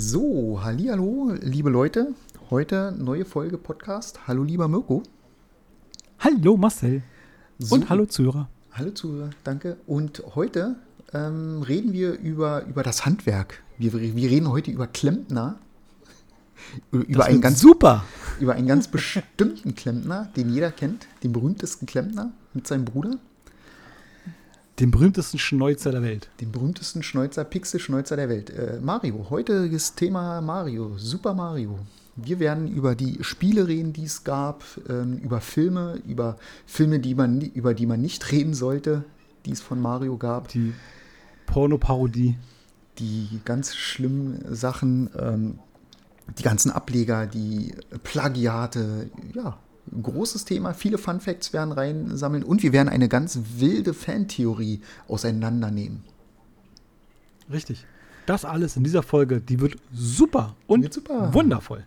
So, hallo, liebe Leute. Heute neue Folge Podcast. Hallo, lieber Mirko. Hallo, Marcel. So, Und hallo, Zuhörer. Hallo Zuhörer, danke. Und heute ähm, reden wir über, über das Handwerk. Wir, wir reden heute über Klempner. Über Das einen, ganz, super. über einen ganz bestimmten Klempner, den jeder kennt. Den berühmtesten Klempner mit seinem Bruder. Den berühmtesten Schnäuzer der Welt. Den berühmtesten Schnäuzer, Pixel-Schnäuzer der Welt. Äh, Mario. Heutiges Thema Mario. Super Mario. Wir werden über die Spiele reden, die es gab, ähm, über Filme, über Filme, die man, über die man nicht reden sollte, die es von Mario gab. Die Pornoparodie. Die ganz schlimmen Sachen, ähm, die ganzen Ableger, die Plagiate, ja, großes Thema. Viele Fun Facts werden reinsammeln und wir werden eine ganz wilde Fantheorie auseinandernehmen. Richtig. Das alles in dieser Folge, die wird super und wird super. wundervoll.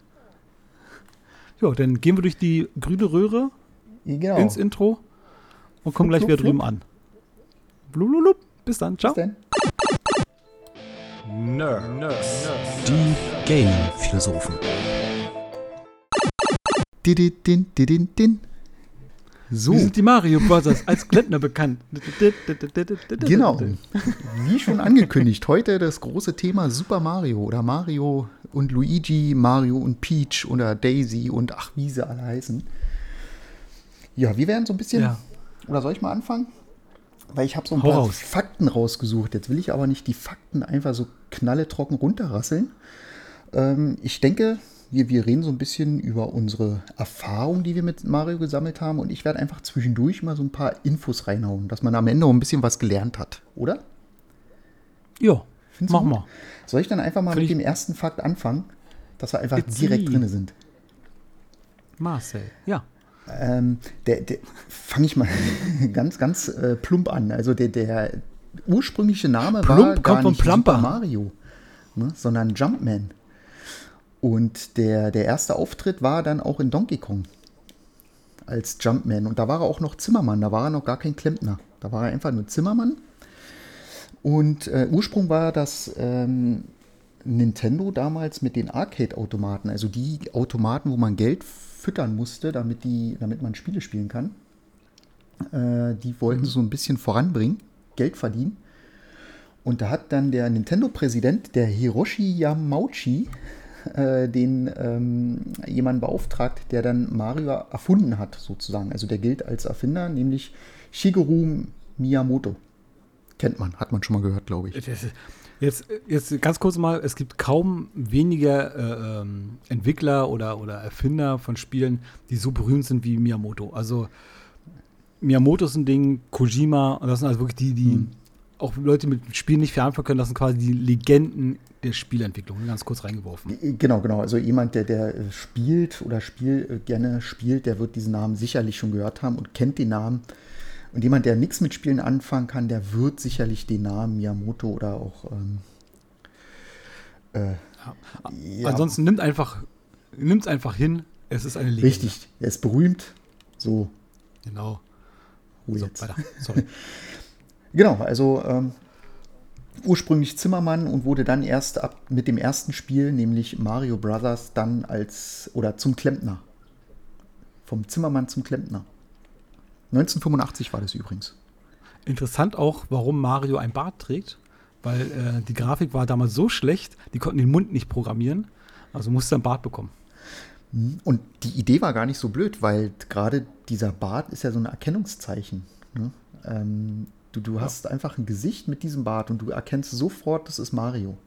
Ja, dann gehen wir durch die grüne Röhre Genau. ins Intro und kommen gleich Flup, wieder flup, drüben an. Blub, Bis dann. Ciao. Bis dann. Die Gaming-Philosophen. Dididin, dididin. So, Wir sind die Mario Brothers als Klempner bekannt. genau. Wie schon angekündigt, heute das große Thema Super Mario oder Mario und Luigi, Mario und Peach oder Daisy und ach, wie sie alle heißen. Ja, wir werden so ein bisschen, Ja. oder soll ich mal anfangen? Weil ich habe so ein Hau paar raus. Fakten rausgesucht. Jetzt will ich aber nicht die Fakten einfach so knalletrocken runterrasseln. Ähm, ich denke, wir, wir reden so ein bisschen über unsere Erfahrung, die wir mit Mario gesammelt haben. Und ich werde einfach zwischendurch mal so ein paar Infos reinhauen, dass man am Ende auch ein bisschen was gelernt hat, oder? Ja, Findest mach mal. Soll ich dann einfach mal Find mit dem ersten Fakt anfangen? Dass wir einfach It's direkt drin sind. Marcel. Ja. Ähm, der, der fange ich mal ganz, ganz äh, plump an. Also der, der ursprüngliche Name war Plump gar kommt von nicht Plumper. Super Mario, ne, sondern Jumpman. Und der, der erste Auftritt war dann auch in Donkey Kong als Jumpman. Und da war er auch noch Zimmermann, da war er noch gar kein Klempner. Da war er einfach nur Zimmermann. Und äh, Ursprung war das ähm, Nintendo damals mit den Arcade-Automaten, also die Automaten, wo man Geld füttern musste, damit, die, damit man Spiele spielen kann. Äh, die wollten so ein bisschen voranbringen, Geld verdienen. Und da hat dann der Nintendo-Präsident, der Hiroshi Yamauchi, äh, den ähm, jemanden beauftragt, der dann Mario erfunden hat, sozusagen. Also der gilt als Erfinder, nämlich Shigeru Miyamoto. Kennt man, hat man schon mal gehört, glaube ich. Jetzt, jetzt ganz kurz mal, es gibt kaum weniger äh, ähm, Entwickler oder, oder Erfinder von Spielen, die so berühmt sind wie Miyamoto. Also Miyamoto ist ein Ding, Kojima, und das sind also wirklich die, die auch Leute mit Spielen nicht viel anfangen können, das sind quasi die Legenden der Spielentwicklung. Ganz kurz reingeworfen. Genau, genau. Also jemand, der, der äh, spielt oder spiel, äh, gerne spielt, der wird diesen Namen sicherlich schon gehört haben und kennt den Namen. Und jemand, der nichts mit Spielen anfangen kann, der wird sicherlich den Namen Miyamoto oder auch ähm, äh, ja, Ansonsten nimmt einfach, nimmt einfach hin, es ist eine Legende. richtig, er ist berühmt. So, Genau. Ruhe So, jetzt. weiter. Sorry. Genau, also ähm, ursprünglich Zimmermann und wurde dann erst ab mit dem ersten Spiel, nämlich Mario Brothers, dann als oder zum Klempner. Vom Zimmermann zum Klempner. 1985 war das übrigens. Interessant auch, warum Mario ein Bart trägt, weil äh, die Grafik war damals so schlecht, die konnten den Mund nicht programmieren, also musste er ein Bart bekommen. Und die Idee war gar nicht so blöd, weil gerade dieser Bart ist ja so ein Erkennungszeichen. Ne? Ähm, du du hast einfach ein Gesicht mit diesem Bart und du erkennst sofort, das ist Mario.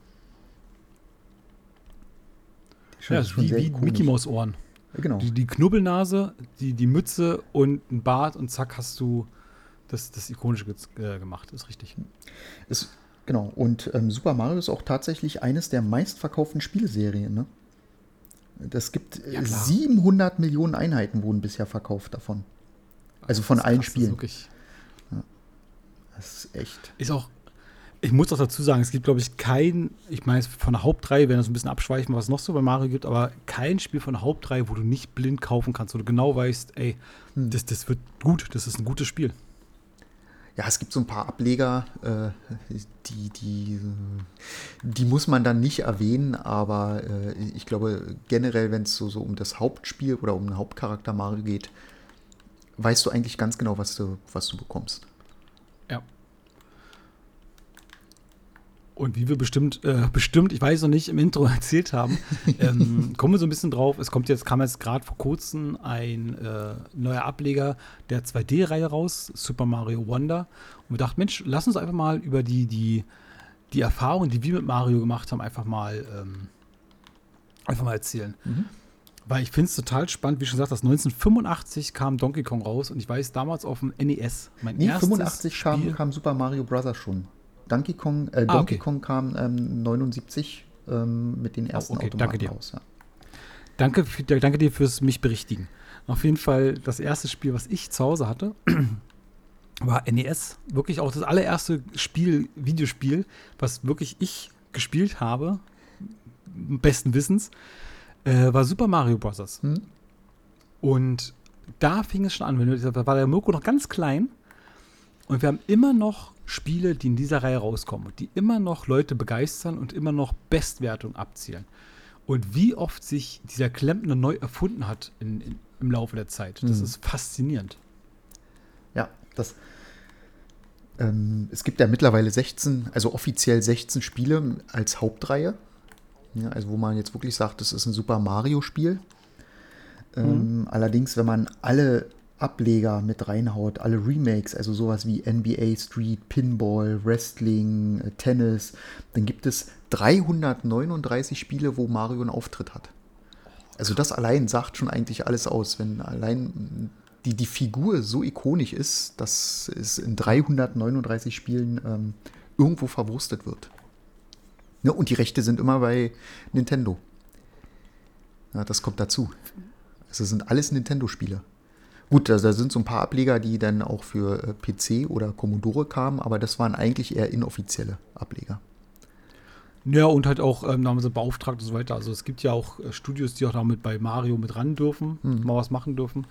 Schon- Ja, wie, sehr wie ikonisch. Mickey Maus Ohren. Ja, Genau. Die, die Knubbelnase, die, die Mütze und ein Bart und zack hast du das, das Ikonische äh, gemacht. Ist richtig. Ist, genau. Und ähm, Super Mario ist auch tatsächlich eines der meistverkauften Spieleserien. Ne? Das gibt äh, Ja, klar. 700 Millionen Einheiten wurden bisher verkauft davon. Also von Das ist allen krass, das ist Spielen. Wirklich, Das ist echt. ist auch, ich muss auch dazu sagen, es gibt, glaube ich, kein, ich meine, von der Hauptreihe werden das ein bisschen abschweifen, was es noch so bei Mario gibt, aber kein Spiel von der Hauptreihe, wo du nicht blind kaufen kannst, wo du genau weißt, ey, das, das wird gut, das ist ein gutes Spiel. ja, es gibt so ein paar Ableger, äh, die, die, die muss man dann nicht erwähnen, aber äh, ich glaube generell, wenn es so, so um das Hauptspiel oder um den Hauptcharakter Mario geht, weißt du eigentlich ganz genau, was du, was du bekommst. Und wie wir bestimmt, äh, bestimmt, ich weiß noch nicht, im Intro erzählt haben, ähm, kommen wir so ein bisschen drauf. Es kommt jetzt, kam jetzt gerade vor kurzem ein äh, neuer Ableger der 2D-Reihe raus, Super Mario Wonder. Und wir dachten, Mensch, lass uns einfach mal über die, die, die Erfahrungen, die wir mit Mario gemacht haben, einfach mal, ähm, einfach mal erzählen. Mhm. Weil ich finde es total spannend, wie schon gesagt, das 1985 kam Donkey Kong raus und ich weiß damals auf dem NES. Mein Nee, erstes 85 kam, Spiel- kam Super Mario Bros. schon. Donkey Kong, äh, Ah, Donkey okay. Kong kam ähm, 79 ähm, mit den ersten okay, Automaten danke dir. raus. Ja. Danke, für, danke dir fürs mich berichtigen. Auf jeden Fall das erste Spiel, was ich zu Hause hatte, war NES. Wirklich auch das allererste Spiel, Videospiel, was wirklich ich gespielt habe, besten Wissens, äh, war Super Mario Bros. Hm? Und da fing es schon an. Da war der Mirko noch ganz klein. Und wir haben immer noch Spiele, die in dieser Reihe rauskommen, die immer noch Leute begeistern und immer noch Bestwertung abzielen. Und wie oft sich dieser Klempner neu erfunden hat in, in, im Laufe der Zeit. Das Mhm. ist faszinierend. Ja, das. Ähm, es gibt ja mittlerweile 16, also offiziell 16 Spiele als Hauptreihe. Ja, also wo man jetzt wirklich sagt, das ist ein Super Mario-Spiel. Ähm, Allerdings, wenn man alle Ableger mit reinhaut, alle Remakes, also sowas wie NBA Street, Pinball, Wrestling, äh, Tennis, dann gibt es 339 Spiele, wo Mario einen Auftritt hat. Also das allein sagt schon eigentlich alles aus, wenn allein die, die Figur so ikonisch ist, dass es in 339 Spielen ähm, irgendwo verwurstet wird. Ja, und die Rechte sind immer bei Nintendo. Ja, das kommt dazu. Also sind alles Nintendo-Spiele. Gut, da, da sind so ein paar Ableger, die dann auch für äh, PC oder Commodore kamen, aber das waren eigentlich eher inoffizielle Ableger. Ja, und halt auch, ähm, sie beauftragt und so weiter. Also es gibt ja auch äh, Studios, die auch damit bei Mario mit ran dürfen, mal was machen dürfen.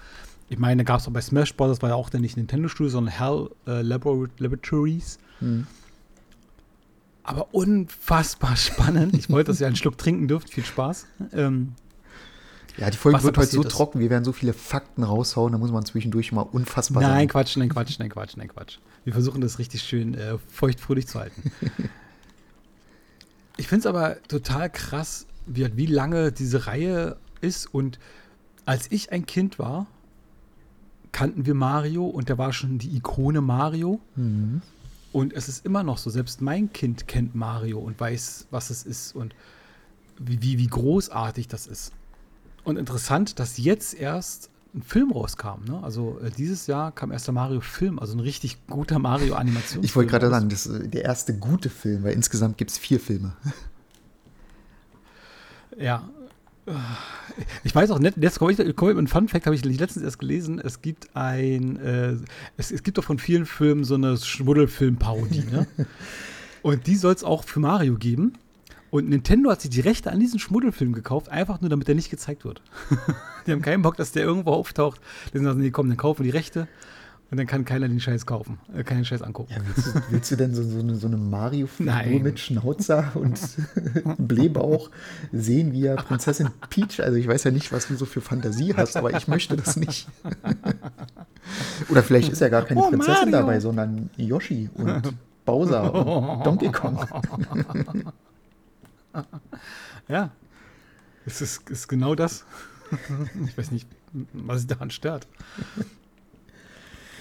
Ich meine, da gab es auch bei Smash Bros., das war ja auch dann nicht Nintendo Studio, sondern Hell äh, Labor Laboratories. Aber unfassbar spannend. Ich wollte, dass ihr einen Schluck trinken dürft. Viel Spaß. Ähm, Ja, die Folge wird heute so ist. trocken, wir werden so viele Fakten raushauen, da muss man zwischendurch mal unfassbar nein, sein. Quatsch, nein, Quatsch, nein, Quatsch, nein, Quatsch. Wir versuchen das richtig schön äh, feuchtfröhlich zu halten. ich finde es aber total krass, wie, wie lange diese Reihe ist. Und als ich ein Kind war, kannten wir Mario und da war schon die Ikone Mario. Mhm. Und es ist immer noch so, selbst mein Kind kennt Mario und weiß, was es ist und wie, wie, wie großartig das ist. Und interessant, dass jetzt erst ein Film rauskam. Ne? Also äh, dieses Jahr kam erst der Mario-Film, also ein richtig guter Mario-Animation. Ich wollte gerade sagen, das ist der erste gute Film, weil insgesamt gibt es vier Filme. Ja. Ich weiß auch nicht, jetzt komme ich, komm ich mit einem Fun-Fact, habe ich letztens erst gelesen. Es gibt ein, äh, es, es gibt doch von vielen Filmen so eine Schmuddelfilm-Parodie, ne? Und die soll es auch für Mario geben. Und Nintendo hat sich die Rechte an diesen Schmuddelfilm gekauft, einfach nur damit der nicht gezeigt wird. die haben keinen Bock, dass der irgendwo auftaucht. Die sagen, nee, komm, dann kaufen die Rechte. Und dann kann keiner den Scheiß kaufen, äh, keinen Scheiß angucken. Ja, willst, du, willst du denn so, so eine, so eine Mario-Figur mit Schnauzer und Blähbauch sehen, wie er Prinzessin Peach, also ich weiß ja nicht, was du so für Fantasie hast, aber ich möchte das nicht. Oder vielleicht ist ja gar keine Oh, Prinzessin Mario. dabei, sondern Yoshi und Bowser und Donkey Kong. Ja. Es ist, ist genau das. ich weiß nicht, was sich daran stört.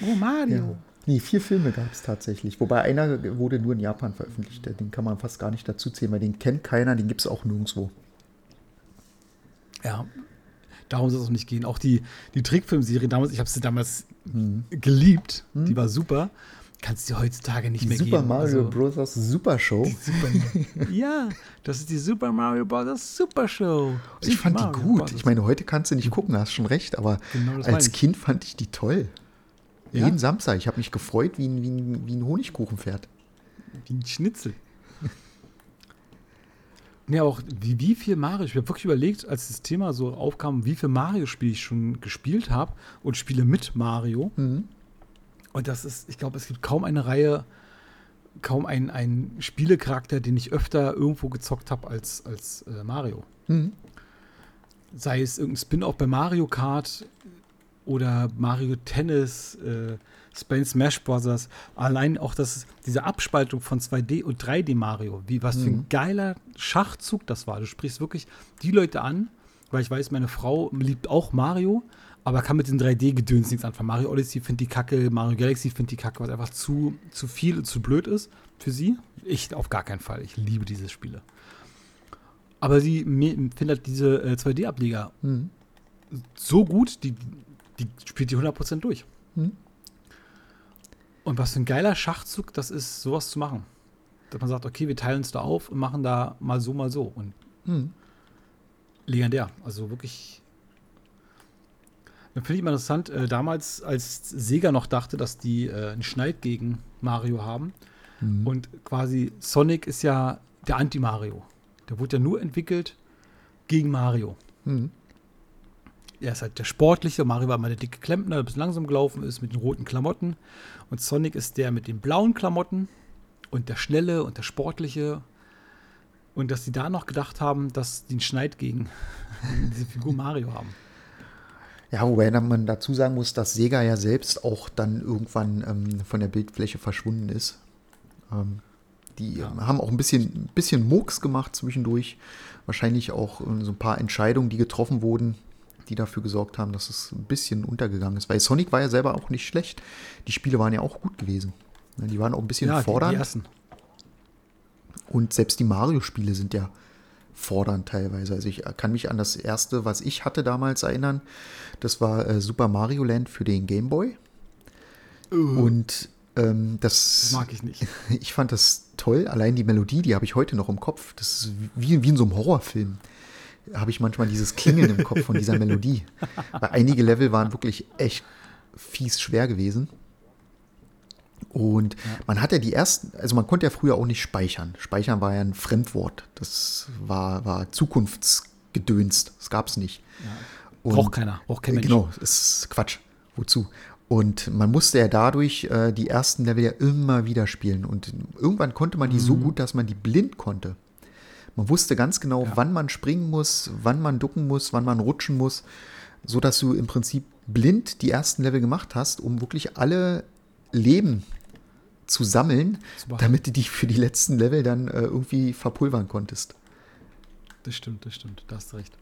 Oh, Mario. Ja. Nee, vier Filme gab es tatsächlich. Wobei einer wurde nur in Japan veröffentlicht. Den kann man fast gar nicht dazu zählen, weil den kennt keiner, den gibt es auch nirgendwo. Ja. Darum soll es auch nicht gehen. Auch die, die Trickfilmserie damals, ich habe sie damals geliebt. Die war super. Kannst du heutzutage nicht Die mehr Super geben. Mario Also, Bros. Super Show. Super, ja, das ist die Super Mario Bros. Super Show. Ich fand die Mario gut. Bros. Ich meine, heute kannst du nicht gucken, hast schon recht, aber Genau als ich. Kind fand ich die toll. Ja? Jeden Samstag. Ich habe mich gefreut wie ein, wie, ein, wie ein Honigkuchenpferd. Wie ein Schnitzel. Ja, auch wie, wie viel Mario. Ich habe wirklich überlegt, als das Thema so aufkam, wie viel Mario-Spiele ich schon gespielt habe und spiele mit Mario. Mhm. Und das ist, ich glaube, es gibt kaum eine Reihe, kaum einen, einen Spielecharakter, den ich öfter irgendwo gezockt habe als, als äh, Mario. Mhm. Sei es irgendein Spin-off bei Mario Kart oder Mario Tennis, äh, Spain Smash Bros. Allein auch das, diese Abspaltung von 2D und 3D Mario, wie was für ein geiler Schachzug das war. Du sprichst wirklich die Leute an, weil ich weiß, meine Frau liebt auch Mario, aber kann mit den 3D-Gedöns nichts anfangen. Mario Odyssey findet die Kacke, Mario Galaxy findet die Kacke, was einfach zu, zu viel und zu blöd ist für sie. Ich auf gar keinen Fall. Ich liebe diese Spiele. Aber sie findet diese äh, 2D-Ableger Mhm. so gut, die, die spielt die 100% durch. Mhm. Und was für ein geiler Schachzug das ist, sowas zu machen. Dass man sagt, okay, wir teilen uns da auf und machen da mal so, mal so. Und Mhm. legendär. Also wirklich. Finde ich immer interessant, äh, damals, als Sega noch dachte, dass die äh, einen Schneid gegen Mario haben. Mhm. Und quasi Sonic ist ja der Anti-Mario. Der wurde ja nur entwickelt gegen Mario. Mhm. Er ist halt der sportliche. Mario war mal der dicke Klempner, der ein bisschen langsam gelaufen ist mit den roten Klamotten. Und Sonic ist der mit den blauen Klamotten und der schnelle und der sportliche. Und dass die da noch gedacht haben, dass die einen Schneid gegen diese Figur Mario haben. Ja, wobei man dazu sagen muss, dass Sega ja selbst auch dann irgendwann ähm, von der Bildfläche verschwunden ist. Ähm, die Ja. ähm, haben auch ein bisschen, bisschen Murks gemacht zwischendurch. Wahrscheinlich auch ähm, so ein paar Entscheidungen, die getroffen wurden, die dafür gesorgt haben, dass es ein bisschen untergegangen ist. Weil Sonic war ja selber auch nicht schlecht. Die Spiele waren ja auch gut gewesen. Ja, Die waren auch ein bisschen Ja, fordernd. Und selbst die Mario-Spiele sind ja fordernd teilweise. Also ich kann mich an das erste, was ich hatte damals erinnern. Das war äh, Super Mario Land für den Game Boy. Und ähm, das, Das mag ich nicht. ich fand das toll. Allein die Melodie, die habe ich heute noch im Kopf. Das ist wie, wie in so einem Horrorfilm. Habe ich manchmal dieses Klingeln im Kopf von dieser Melodie. Weil einige Level waren wirklich echt fies schwer gewesen. Und man hat ja die ersten, also man konnte ja früher auch nicht speichern. Speichern war ja ein Fremdwort. Das war, war Zukunftsgedöns. Das gab es nicht. Und- Braucht keiner. Braucht kein Mensch. Genau, das ist Quatsch. Wozu? Und man musste ja dadurch äh, die ersten Level ja immer wieder spielen. Und irgendwann konnte man die so Mhm. gut, dass man die blind konnte. Man wusste ganz genau, Ja. wann man springen muss, wann man ducken muss, wann man rutschen muss, so dass du im Prinzip blind die ersten Level gemacht hast, um wirklich alle Leben zu sammeln, behalten. damit du die für die letzten Level dann äh, irgendwie verpulvern konntest. Das stimmt, das stimmt. Da hast du recht.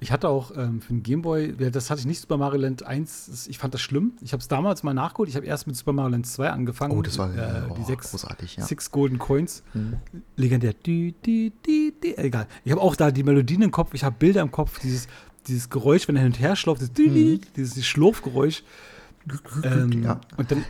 Ich hatte auch ähm, für den Gameboy, das hatte ich nicht Super Mario Land 1, das, ich fand das schlimm. Ich habe es damals mal nachgeholt. Ich habe erst mit Super Mario Land 2 angefangen. Oh, das war äh, oh, die sechs, großartig, ja. Six Golden Coins. Mhm. Legendär. Dü, dü, dü, dü. Egal. Ich habe auch da die Melodien im Kopf, ich habe Bilder im Kopf, dieses, dieses Geräusch, wenn er hin und her schlauft, dieses, dü, dieses Schlurfgeräusch. Ähm, Ja. Und dann,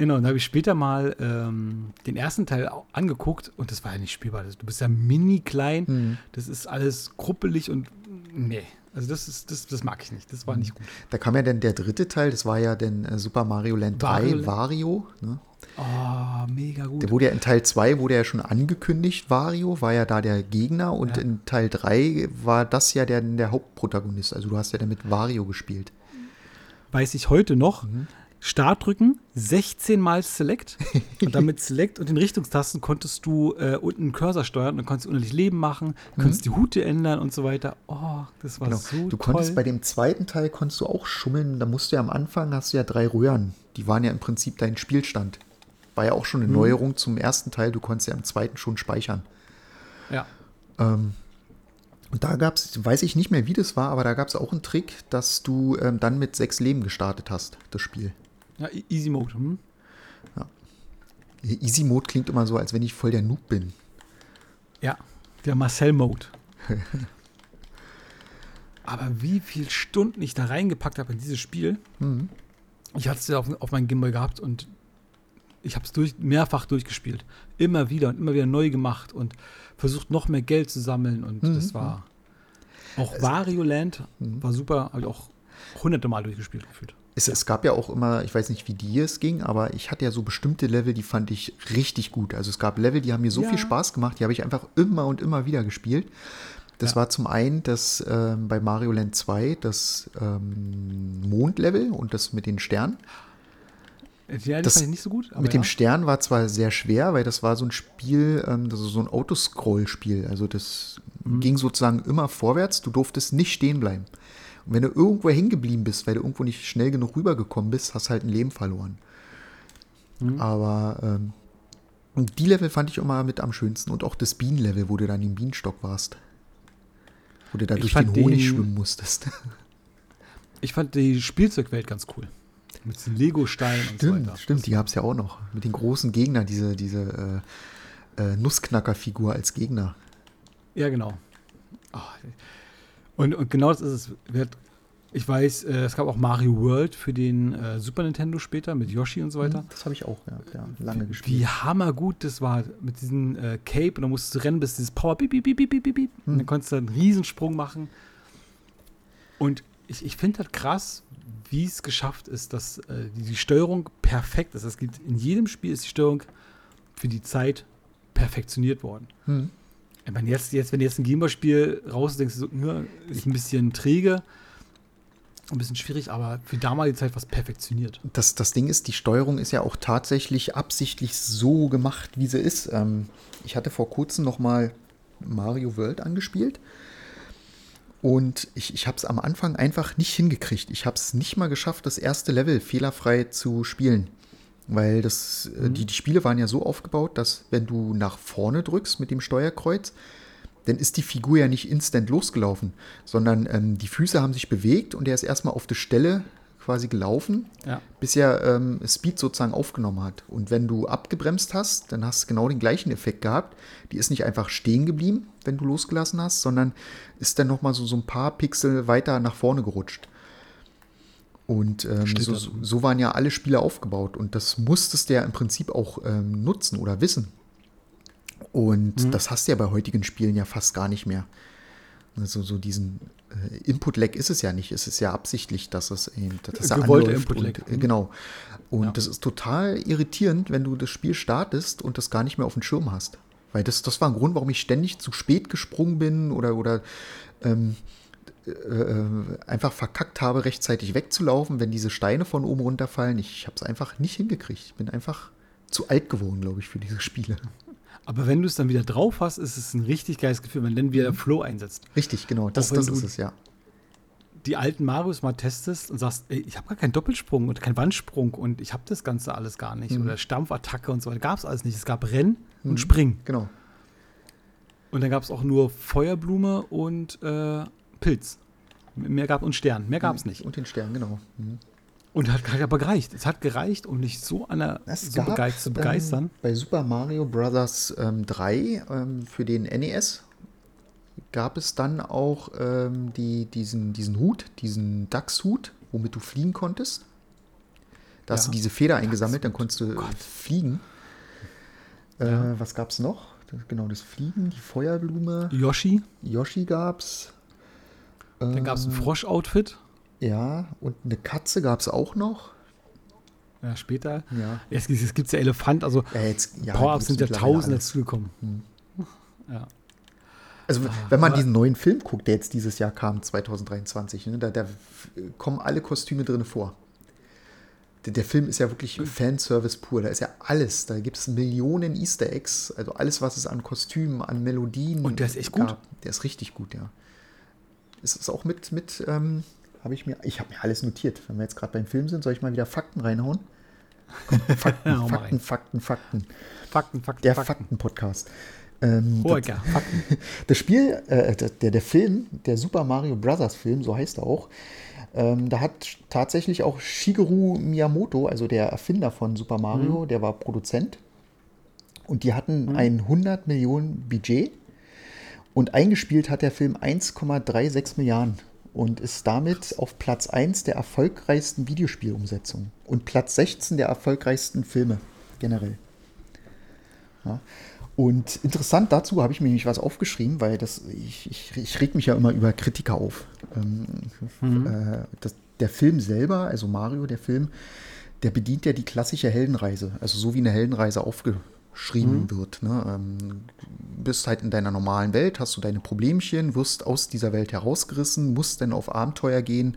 genau, dann habe ich später mal ähm, den ersten Teil angeguckt und das war ja nicht spielbar. Du bist ja mini klein, Mhm. das ist alles kruppelig und nee. Also das ist, das, das mag ich nicht. Das war nicht gut. Da kam ja dann der dritte Teil, das war ja dann äh, Super Mario Land 3, Wario ne? Oh, mega gut. Der wurde ja in Teil 2 wurde ja schon angekündigt, Wario war ja da der Gegner und Ja. in Teil 3 war das ja der, der Hauptprotagonist. Also du hast ja dann mit Wario gespielt. Weiß ich heute noch. Mhm. Start drücken, 16 mal Select und dann mit Select und den Richtungstasten konntest du äh, unten einen Cursor steuern und dann konntest du unendlich Leben machen, konntest die Hute ändern und so weiter. Oh, das war Mhm. Genau. so du konntest toll. bei dem zweiten Teil konntest du auch schummeln. Da musst du ja am Anfang hast du ja drei Röhren. Die waren ja im Prinzip dein Spielstand. War ja auch schon Mhm. eine Neuerung zum ersten Teil. Du konntest ja im zweiten schon speichern. ja. Ähm, und da gab es, weiß ich nicht mehr, wie das war, aber da gab es auch einen Trick, dass du ähm, dann mit sechs Leben gestartet hast, das Spiel. Ja, E- Easy Mode. Hm? Easy Mode klingt immer so, als wenn ich voll der Noob bin. Ja, der Marcel Mode. Aber wie viele Stunden ich da reingepackt habe in dieses Spiel. Mhm. Ich hatte es ja auf, auf meinem Gimbal gehabt und ich habe es durch, mehrfach durchgespielt. Immer wieder und immer wieder neu gemacht und versucht noch mehr Geld zu sammeln. Und Mhm. das war auch Wario Land war super, habe ich auch hunderte Mal durchgespielt gefühlt. Es, es gab ja auch immer, ich weiß nicht, wie dir es ging, aber ich hatte ja so bestimmte Level, die fand ich richtig gut. Also es gab Level, die haben mir so Ja. viel Spaß gemacht, die habe ich einfach immer und immer wieder gespielt. Das Ja. war zum einen das ähm, bei Mario Land 2 das ähm, Mondlevel und das mit den Sternen. Ja, das, Das- nicht so gut. aber Mit dem ja. Stern war zwar sehr schwer, weil das war so ein Spiel, ähm, so ein Autoscroll-Spiel. Also das Mhm. ging sozusagen immer vorwärts, du durftest nicht stehen bleiben. Und wenn du irgendwo hängen geblieben bist, weil du irgendwo nicht schnell genug rübergekommen bist, hast halt ein Leben verloren. Mhm. Aber ähm, die Level fand ich immer mit am schönsten. Und auch das Bienenlevel, wo du dann im Bienenstock warst. Wo du da Ich durch den Honig den- schwimmen musstest. Ich fand die Spielzeugwelt ganz cool. Mit diesen Lego-Steinen und so Stimmt, weiter. stimmt, die gab es ja auch noch. Mit den großen Gegnern, diese, diese äh, äh, Nussknacker-Figur als Gegner. Ja, genau. Ah, Und, und genau das ist es. Ich weiß, äh, es gab auch Mario World für den äh, Super Nintendo später mit Yoshi und so weiter. Das habe ich auch, ja, ja lange Wie gespielt. hammergut das war mit diesem äh, Cape und dann musstest du rennen, bis dieses Power beep, beep, beep, beep, beep, beep. Und dann konntest du einen Riesensprung machen. Und ich, ich finde das krass, wie es geschafft ist, dass äh, die, die Steuerung perfekt ist. Es gibt in jedem Spiel ist die Steuerung für die Zeit perfektioniert worden. Hm. Ich meine, jetzt, jetzt, wenn du jetzt ein Gameboy-Spiel raus denkst, so, ja, ist ein bisschen träge, ein bisschen schwierig, aber für damalige Zeit war es perfektioniert. Das, das Ding ist, die Steuerung ist ja auch tatsächlich absichtlich so gemacht, wie sie ist. Ähm, ich hatte vor kurzem noch mal Mario World angespielt und ich, ich habe es am Anfang einfach nicht hingekriegt. Ich habe es nicht mal geschafft, das erste Level fehlerfrei zu spielen. Weil das, äh, die, die Spiele waren ja so aufgebaut, dass wenn du nach vorne drückst mit dem Steuerkreuz, dann ist die Figur ja nicht instant losgelaufen, sondern ähm, die Füße haben sich bewegt und er ist erstmal auf der Stelle quasi gelaufen, Ja. bis er ähm, Speed sozusagen aufgenommen hat. Und wenn du abgebremst hast, dann hast du genau den gleichen Effekt gehabt. Die ist nicht einfach stehen geblieben, wenn du losgelassen hast, sondern ist dann nochmal so, so ein paar Pixel weiter nach vorne gerutscht. Und ähm, so, so waren ja alle Spiele aufgebaut. Und das musstest du ja im Prinzip auch ähm, nutzen oder wissen. Und Mhm. das hast du ja bei heutigen Spielen ja fast gar nicht mehr. Also so diesen äh, Input-Lag ist es ja nicht. Es ist ja absichtlich, dass es eben, dass Gewollter anläuft Input-Lag. äh, Genau. Und Ja. das ist total irritierend, wenn du das Spiel startest und das gar nicht mehr auf dem Schirm hast. Weil das, das war ein Grund, warum ich ständig zu spät gesprungen bin oder, oder ähm, äh, äh, einfach verkackt habe, rechtzeitig wegzulaufen, wenn diese Steine von oben runterfallen. Ich habe es einfach nicht hingekriegt. Ich bin einfach zu alt geworden, glaube ich, für diese Spiele. Aber wenn du es dann wieder drauf hast, ist es ein richtig geiles Gefühl, wenn dann wieder Flow einsetzt. Richtig, genau. Das, das du- ist es, ja. Die alten Marios mal testest und sagst, ey, ich habe gar keinen Doppelsprung und keinen Wandsprung und ich habe das Ganze alles gar nicht. Mhm. Oder Stampfattacke und so weiter. Gab es alles nicht. Es gab Rennen und Springen. Genau. Und dann gab es auch nur Feuerblume und äh, Pilz. Mehr gab und Stern. Mehr gab es nicht. Und den Stern, genau. Mhm. Und hat, aber gereicht. Es hat gereicht, um mich so, an der, Es so gab, zu begeistern. Ähm, bei Super Mario Bros. Ähm, 3 ähm, für den NES gab es dann auch ähm, die, diesen, diesen Hut, diesen Dachshut, womit du fliegen konntest. Da hast Ja. du diese Feder eingesammelt, dann konntest du Gott. fliegen. Äh, Ja. Was gab es noch? Genau, das Fliegen, die Feuerblume. Yoshi, Yoshi gab's. Dann gab es ein Äh, Frosch-Outfit. Ja, und eine Katze gab es auch noch. Ja, später. Ja. Jetzt, jetzt gibt es ja Elefant, also Ja, jetzt, ja, Power-Ups sind ja tausend dazugekommen. Hm. Ja. Also wenn man diesen neuen Film guckt, der jetzt dieses Jahr kam, 2023, ne, da, da kommen alle Kostüme drin vor. Der, der Film ist ja wirklich Hm. Fanservice pur. Da ist ja alles. Da gibt es Millionen Easter Eggs. Also alles, was es an Kostümen, an Melodien Und der ist echt gut? Der ist richtig gut, ja. Es ist auch mit, mit ähm, habe ich mir, ich habe mir alles notiert. Wenn wir jetzt gerade beim Film sind, soll ich mal wieder Fakten reinhauen? Komm, Fakten, mal Fakten, rein. Fakten, Fakten. Fakten, Fakten, Der Fakten. Fakten-Podcast. Ähm, das- Fakten. das Spiel, äh, der, der Film, der Super Mario Bros. Film, so heißt er auch, ähm, da hat tatsächlich auch Shigeru Miyamoto, also der Erfinder von Super Mario, der war Produzent. Und die hatten ein 100 Millionen Budget. Und eingespielt hat der Film 1,36 Milliarden und ist damit auf Platz 1 der erfolgreichsten Videospielumsetzungen und Platz 16 der erfolgreichsten Filme generell. Ja. Und interessant dazu habe ich mir nämlich was aufgeschrieben, weil das, ich, ich, ich reg mich ja immer über Kritiker auf. Ähm, äh, das, der Film selber, also Mario, der Film, der bedient ja die klassische Heldenreise, also so wie eine Heldenreise aufgeschrieben wird. Ne? Ähm, bist halt in deiner normalen Welt, hast du deine Problemchen, wirst aus dieser Welt herausgerissen, musst dann auf Abenteuer gehen,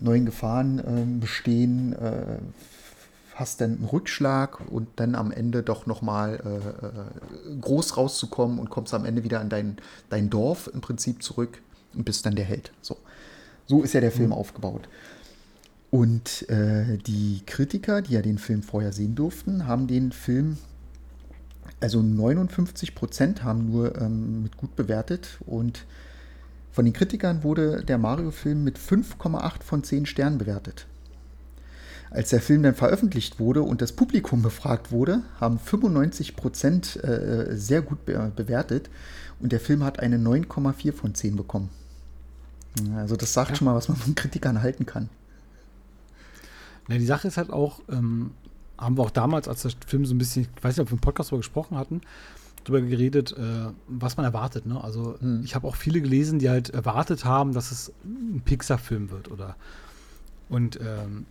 neuen Gefahren ähm, bestehen, äh, hast dann einen Rückschlag und dann am Ende doch nochmal äh, äh, groß rauszukommen und kommst am Ende wieder an dein, dein Dorf im Prinzip zurück und bist dann der Held. So, so ist ja der Film mhm. aufgebaut. Und äh, die Kritiker, die ja den Film vorher sehen durften, haben den Film, also 59 Prozent haben nur ähm, mit gut bewertet und von den Kritikern wurde der Mario-Film mit 5,8 von 10 Sternen bewertet. Als der Film dann veröffentlicht wurde und das Publikum befragt wurde, haben 95 Prozent äh, sehr gut be bewertet und der Film hat eine 9,4 von 10 bekommen. Also das sagt ja. schon mal, was man von Kritikern halten kann. Na, die Sache ist halt auch, ähm, haben wir auch damals, als der Film so ein bisschen, ich weiß nicht, ob wir im Podcast darüber gesprochen hatten, darüber geredet, äh, was man erwartet. Ne? Also hm. ich habe auch viele gelesen, die halt erwartet haben, dass es ein Pixar-Film wird oder und ähm,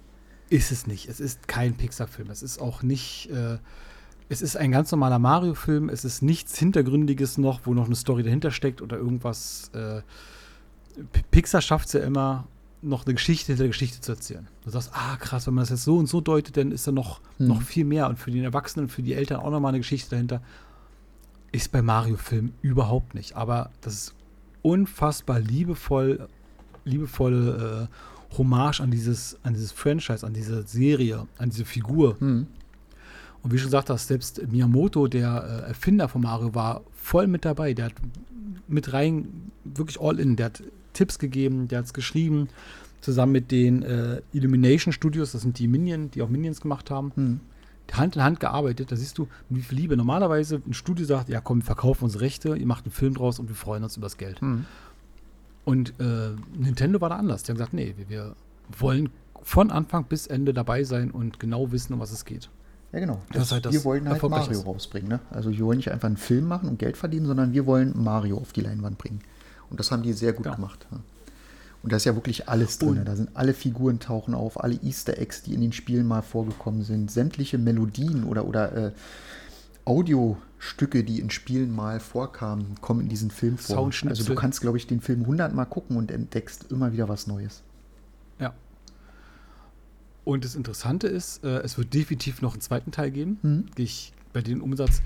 ist es nicht. Es ist kein Pixar-Film. Es ist auch nicht. Äh, es ist ein ganz normaler Mario-Film. Es ist nichts Hintergründiges noch, wo noch eine Story dahinter steckt oder irgendwas. Äh, Pixar schafft es ja immer, noch eine Geschichte hinter der Geschichte zu erzählen. Du sagst, ah krass, wenn man das jetzt so und so deutet, dann ist da noch, hm. noch viel mehr. Und für die Erwachsenen, für die Eltern auch nochmal eine Geschichte dahinter. Ist bei Mario-Filmen überhaupt nicht. Aber das ist unfassbar liebevoll, liebevolle äh, Hommage an dieses, an dieses Franchise, an diese Serie, an diese Figur. Mhm. Und wie schon gesagt hast, selbst Miyamoto, der äh, Erfinder von Mario, war voll mit dabei. Der hat mit rein, wirklich all in. Der hat Tipps gegeben, der hat es geschrieben, zusammen mit den äh, Illumination Studios, das sind die Minions, die auch Minions gemacht haben. Mhm. Hand in Hand gearbeitet, da siehst du, wie viel Liebe. Normalerweise ein Studio sagt, ja komm, wir verkaufen unsere Rechte, ihr macht einen Film draus und wir freuen uns über das Geld. Mhm. Und äh, Nintendo war da anders. Die haben gesagt, nee, wir, wir, wollen von Anfang bis Ende dabei sein und genau wissen, um was es geht. Ja, genau. Das, das halt wir wollen halt Mario ist. rausbringen. Ne? Also wir wollen nicht einfach einen Film machen und Geld verdienen, sondern wir wollen Mario auf die Leinwand bringen. Und das haben die sehr gut ja. gemacht. Ja. Und da ist ja wirklich alles drin. Und da sind alle Figuren tauchen auf, alle Easter Eggs, die in den Spielen mal vorgekommen sind, sämtliche Melodien oder, oder äh, Audiostücke, die in Spielen mal vorkamen, kommen in diesen Film vor. Also du kannst, glaube ich, den Film hundertmal gucken und entdeckst immer wieder was Neues. Ja. Und das Interessante ist, äh, es wird definitiv noch einen zweiten Teil geben. Mhm. Ich bei dem Umsatz.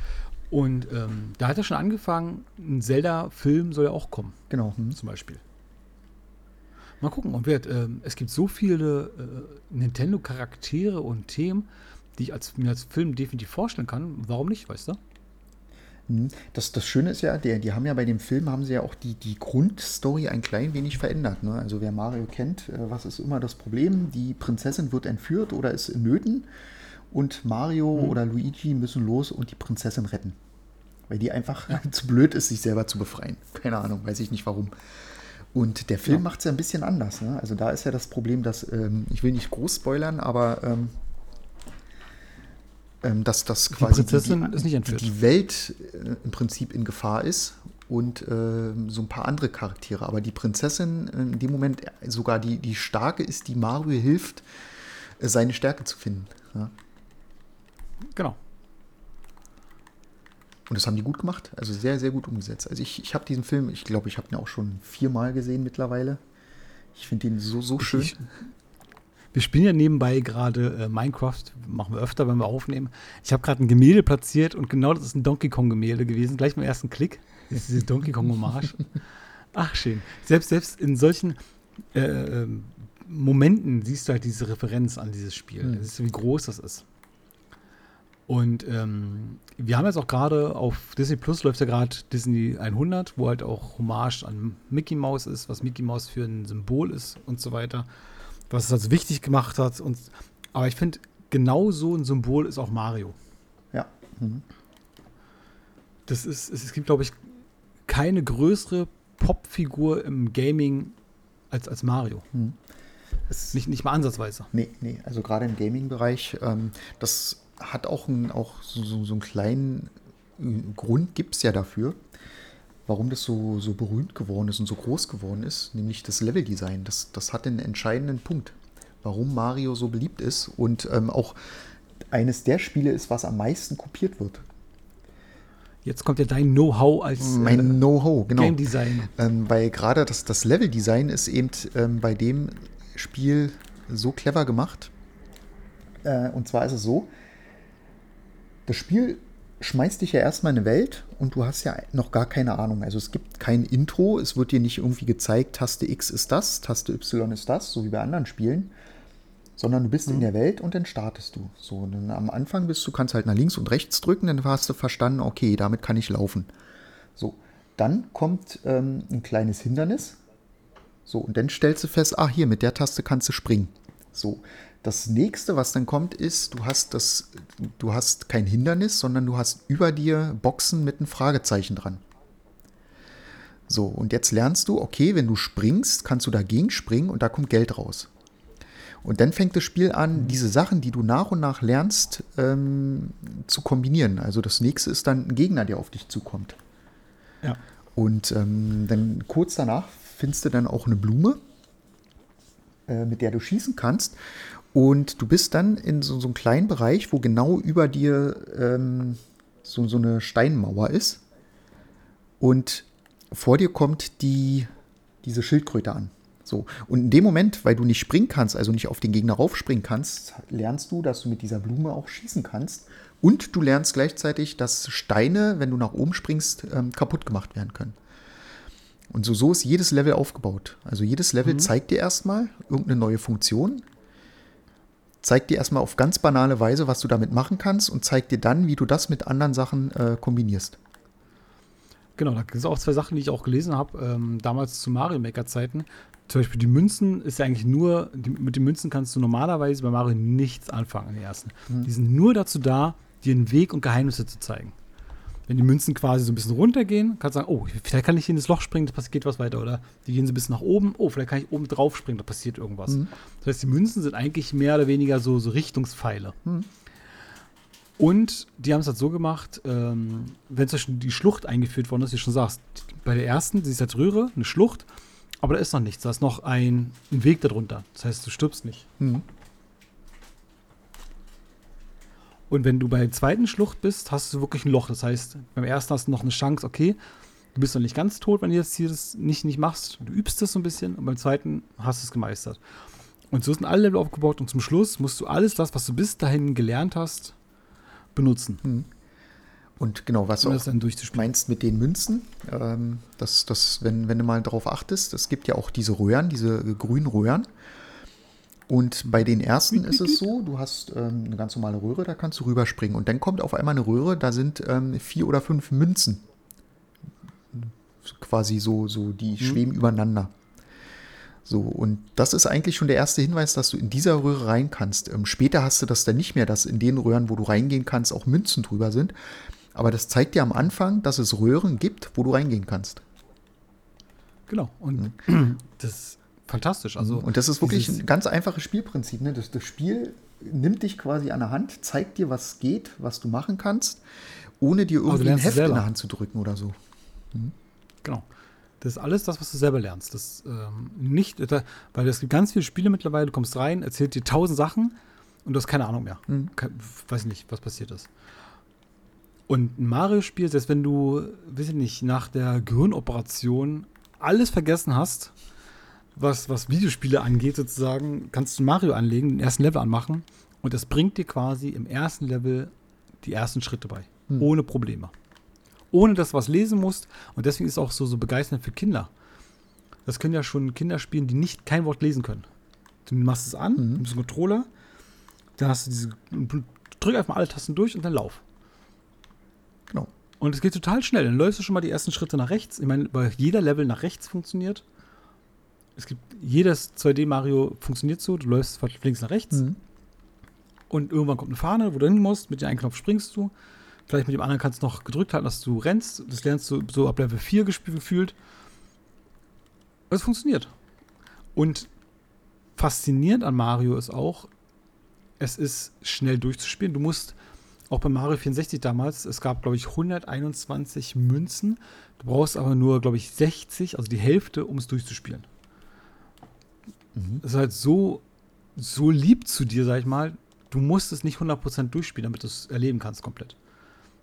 Und ähm, da hat er schon angefangen, ein Zelda-Film soll ja auch kommen. Genau. Mhm. Zum Beispiel. Mal gucken. Und wird, äh, es gibt so viele äh, Nintendo-Charaktere und Themen die ich als, mir als Film definitiv vorstellen kann. Warum nicht, weißt du? Hm. Das, das Schöne ist ja, die, die haben ja bei dem Film, haben sie ja auch die, die Grundstory ein klein wenig verändert. Ne? Also wer Mario kennt, äh, was ist immer das Problem? Die Prinzessin wird entführt oder ist in Nöten und Mario mhm. oder Luigi müssen los und die Prinzessin retten. Weil die einfach ja. zu blöd ist, sich selber zu befreien. Keine Ahnung, weiß ich nicht warum. Und der Film ja. macht es ja ein bisschen anders. Ne? Also da ist ja das Problem, dass, ähm, ich will nicht groß spoilern, aber ähm, ähm, dass das quasi die, die, die, die Welt äh, im Prinzip in Gefahr ist und äh, so ein paar andere Charaktere. Aber die Prinzessin äh, in dem Moment sogar die, die starke ist, die Mario hilft, äh, seine Stärke zu finden. Ja. Genau. Und das haben die gut gemacht, also sehr, sehr gut umgesetzt. Also ich, ich habe diesen Film, ich glaube, ich habe ihn auch schon viermal gesehen mittlerweile. Ich finde ihn so, so schön. Ich, wir spielen ja nebenbei gerade äh, Minecraft, machen wir öfter, wenn wir aufnehmen. Ich habe gerade ein Gemälde platziert und genau das ist ein Donkey Kong-Gemälde gewesen. Gleich beim ersten Klick ist diese Donkey Kong-Hommage. Ach, schön. Selbst, selbst in solchen äh, ähm, Momenten siehst du halt diese Referenz an dieses Spiel. Mhm. Das ist, wie groß das ist. Und ähm, wir haben jetzt auch gerade auf Disney Plus läuft ja gerade Disney 100, wo halt auch Hommage an Mickey Mouse ist, was Mickey Mouse für ein Symbol ist und so weiter was es als wichtig gemacht hat. Und, aber ich finde, genau so ein Symbol ist auch Mario. Ja. Mhm. Das ist, es gibt, glaube ich, keine größere Popfigur im Gaming als, als Mario. Mhm. Nicht, nicht mal ansatzweise. Nee, nee, also gerade im Gaming-Bereich, ähm, das hat auch, ein, auch so, so, einen kleinen Grund, gibt es ja dafür warum das so, so berühmt geworden ist und so groß geworden ist, nämlich das Leveldesign. Das, das hat den entscheidenden Punkt, warum Mario so beliebt ist und ähm, auch eines der Spiele ist, was am meisten kopiert wird. Jetzt kommt ja dein Know-how als mein äh, Know-how, genau. Game Design. Ähm, weil gerade das, das Leveldesign ist eben ähm, bei dem Spiel so clever gemacht, Äh, und zwar ist es so, das Spiel schmeißt dich ja erstmal in eine Welt und du hast ja noch gar keine Ahnung. Also es gibt kein Intro, es wird dir nicht irgendwie gezeigt, Taste X ist das, Taste Y ist das, so wie bei anderen Spielen, sondern du bist mhm. in der Welt und dann startest du. So, und dann am Anfang bist du, kannst halt nach links und rechts drücken, dann hast du verstanden, okay, damit kann ich laufen. So, dann kommt ähm, ein kleines Hindernis. So, und dann stellst du fest, ah, hier, mit der Taste kannst du springen. So, das nächste, was dann kommt, ist, du hast das, du hast kein Hindernis, sondern du hast über dir Boxen mit einem Fragezeichen dran. So, und jetzt lernst du, okay, wenn du springst, kannst du dagegen springen und da kommt Geld raus. Und dann fängt das Spiel an, diese Sachen, die du nach und nach lernst, ähm, zu kombinieren. Also das nächste ist dann ein Gegner, der auf dich zukommt. Ja. Und ähm, dann kurz danach findest du dann auch eine Blume, äh, mit der du schießen kannst. Und du bist dann in so, so einem kleinen Bereich, wo genau über dir ähm, so, so eine Steinmauer ist. Und vor dir kommt die, diese Schildkröte an. So. Und in dem Moment, weil du nicht springen kannst, also nicht auf den Gegner raufspringen kannst, lernst du, dass du mit dieser Blume auch schießen kannst. Und du lernst gleichzeitig, dass Steine, wenn du nach oben springst, ähm, kaputt gemacht werden können. Und so, so ist jedes Level aufgebaut. Also jedes Level mhm. zeigt dir erstmal irgendeine neue Funktion, zeigt dir erstmal auf ganz banale Weise, was du damit machen kannst und zeigt dir dann, wie du das mit anderen Sachen äh, kombinierst. Genau, da gibt es auch zwei Sachen, die ich auch gelesen habe, ähm, damals zu Mario Maker Zeiten. Zum Beispiel die Münzen ist ja eigentlich nur, die, mit den Münzen kannst du normalerweise bei Mario nichts anfangen in den ersten. Mhm. Die sind nur dazu da, dir einen Weg und Geheimnisse zu zeigen wenn die Münzen quasi so ein bisschen runtergehen, kannst du sagen, oh, vielleicht kann ich in das Loch springen, das geht was weiter. Oder die gehen so ein bisschen nach oben, oh, vielleicht kann ich oben drauf springen, da passiert irgendwas. Mhm. Das heißt, die Münzen sind eigentlich mehr oder weniger so, so Richtungspfeile. Mhm. Und die haben es halt so gemacht, ähm, wenn zum Beispiel die Schlucht eingeführt worden ist, wie du schon sagst, bei der ersten, die ist als Röhre, eine Schlucht, aber da ist noch nichts, da ist noch ein, ein Weg darunter. Das heißt, du stirbst nicht. Mhm. Und wenn du bei der zweiten Schlucht bist, hast du wirklich ein Loch. Das heißt, beim ersten hast du noch eine Chance, okay, du bist noch nicht ganz tot, wenn du jetzt hier das nicht, nicht machst. Du übst es so ein bisschen und beim zweiten hast du es gemeistert. Und so sind alle Level aufgebaut und zum Schluss musst du alles das, was du bis dahin gelernt hast, benutzen. Mhm. Und genau, was um du meinst mit den Münzen, ähm, das, das, wenn, wenn du mal darauf achtest, es gibt ja auch diese Röhren, diese grünen Röhren. Und bei den ersten ist es so, du hast ähm, eine ganz normale Röhre, da kannst du rüberspringen. Und dann kommt auf einmal eine Röhre, da sind ähm, vier oder fünf Münzen. Quasi so, so die mhm. schweben übereinander. So, und das ist eigentlich schon der erste Hinweis, dass du in dieser Röhre rein kannst. Ähm, später hast du das dann nicht mehr, dass in den Röhren, wo du reingehen kannst, auch Münzen drüber sind. Aber das zeigt dir am Anfang, dass es Röhren gibt, wo du reingehen kannst. Genau. Und mhm. das fantastisch. Also und das ist wirklich ein ganz einfaches Spielprinzip. Ne? Das, das Spiel nimmt dich quasi an der Hand, zeigt dir, was geht, was du machen kannst, ohne dir irgendwie ein Heft in der Hand zu drücken oder so. Mhm. Genau. Das ist alles das, was du selber lernst. Das ähm, nicht, da, weil es gibt ganz viele Spiele mittlerweile, du kommst rein, erzählt dir tausend Sachen und du hast keine Ahnung mehr. Mhm. Kein, weiß nicht, was passiert ist. Und ein Mario-Spiel, selbst wenn du, weiß ich nicht, nach der Gehirnoperation alles vergessen hast, was, was Videospiele angeht, sozusagen, kannst du Mario anlegen, den ersten Level anmachen und das bringt dir quasi im ersten Level die ersten Schritte bei. Hm. Ohne Probleme. Ohne dass du was lesen musst. Und deswegen ist es auch so, so begeisternd für Kinder. Das können ja schon Kinder spielen, die nicht kein Wort lesen können. Du machst es an, mhm. du bist ein Controller, dann hast du diese. Drück einfach mal alle Tasten durch und dann lauf. Genau. Und es geht total schnell. Dann läufst du schon mal die ersten Schritte nach rechts. Ich meine, weil jeder Level nach rechts funktioniert es gibt jedes 2D-Mario funktioniert so, du läufst von links nach rechts mhm. und irgendwann kommt eine Fahne, wo du hin musst, mit dem einen Knopf springst du. Vielleicht mit dem anderen kannst du noch gedrückt halten, dass du rennst. Das lernst du so ab Level 4 gefühlt. Es funktioniert. Und faszinierend an Mario ist auch, es ist schnell durchzuspielen. Du musst auch bei Mario 64 damals, es gab, glaube ich, 121 Münzen. Du brauchst aber nur, glaube ich, 60, also die Hälfte, um es durchzuspielen. Mhm. ist halt so, so lieb zu dir, sag ich mal. Du musst es nicht 100% durchspielen, damit du es erleben kannst komplett.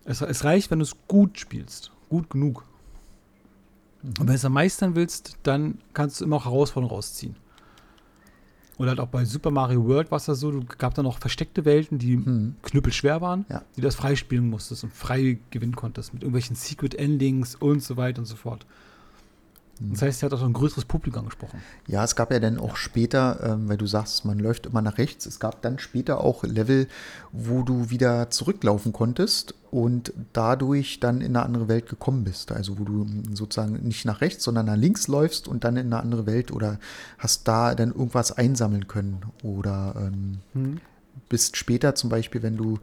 Es, es reicht, wenn du es gut spielst. Gut genug. Mhm. Und wenn du es dann meistern willst, dann kannst du immer auch Herausforderungen rausziehen. Oder halt auch bei Super Mario World war es ja so, du gab da noch versteckte Welten, die Mhm. knüppelschwer waren, Ja. die du das freispielen musstest und frei gewinnen konntest mit irgendwelchen Secret Endings und so weiter und so fort. Mhm. Das heißt, er hat auch ein größeres Publikum angesprochen. Ja, es gab ja dann auch später, ähm, weil du sagst, man läuft immer nach rechts, es gab dann später auch Level, wo du wieder zurücklaufen konntest und dadurch dann in eine andere Welt gekommen bist. Also wo du sozusagen nicht nach rechts, sondern nach links läufst und dann in eine andere Welt oder hast da dann irgendwas einsammeln können. Oder ähm, bist später zum Beispiel, wenn du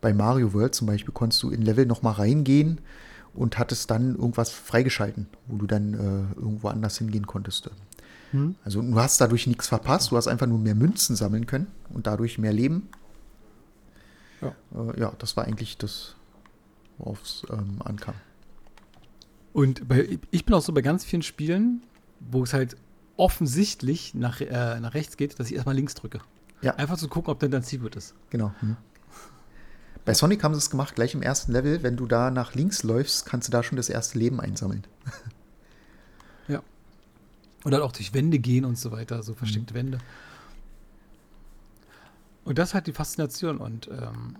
bei Mario World zum Beispiel, konntest du in Level nochmal reingehen und hattest dann irgendwas freigeschalten, wo du dann äh, irgendwo anders hingehen konntest. Also du hast dadurch nichts verpasst, du hast einfach nur mehr Münzen sammeln können und dadurch mehr Leben. Ja. Äh, ja, das war eigentlich das, worauf es ähm, ankam. Und bei, ich bin auch so bei ganz vielen Spielen, wo es halt offensichtlich nach, äh, nach rechts geht, dass ich erstmal links drücke. Ja. Einfach zu gucken, ob dann dein Secret ist. Genau. Hm. Bei Sonic haben sie es gemacht, gleich im ersten Level, wenn du da nach links läufst, kannst du da schon das erste Leben einsammeln. Ja. Oder halt auch durch Wände gehen und so weiter, so versteckte Mhm. Wände. Und das halt die Faszination. Und, ähm,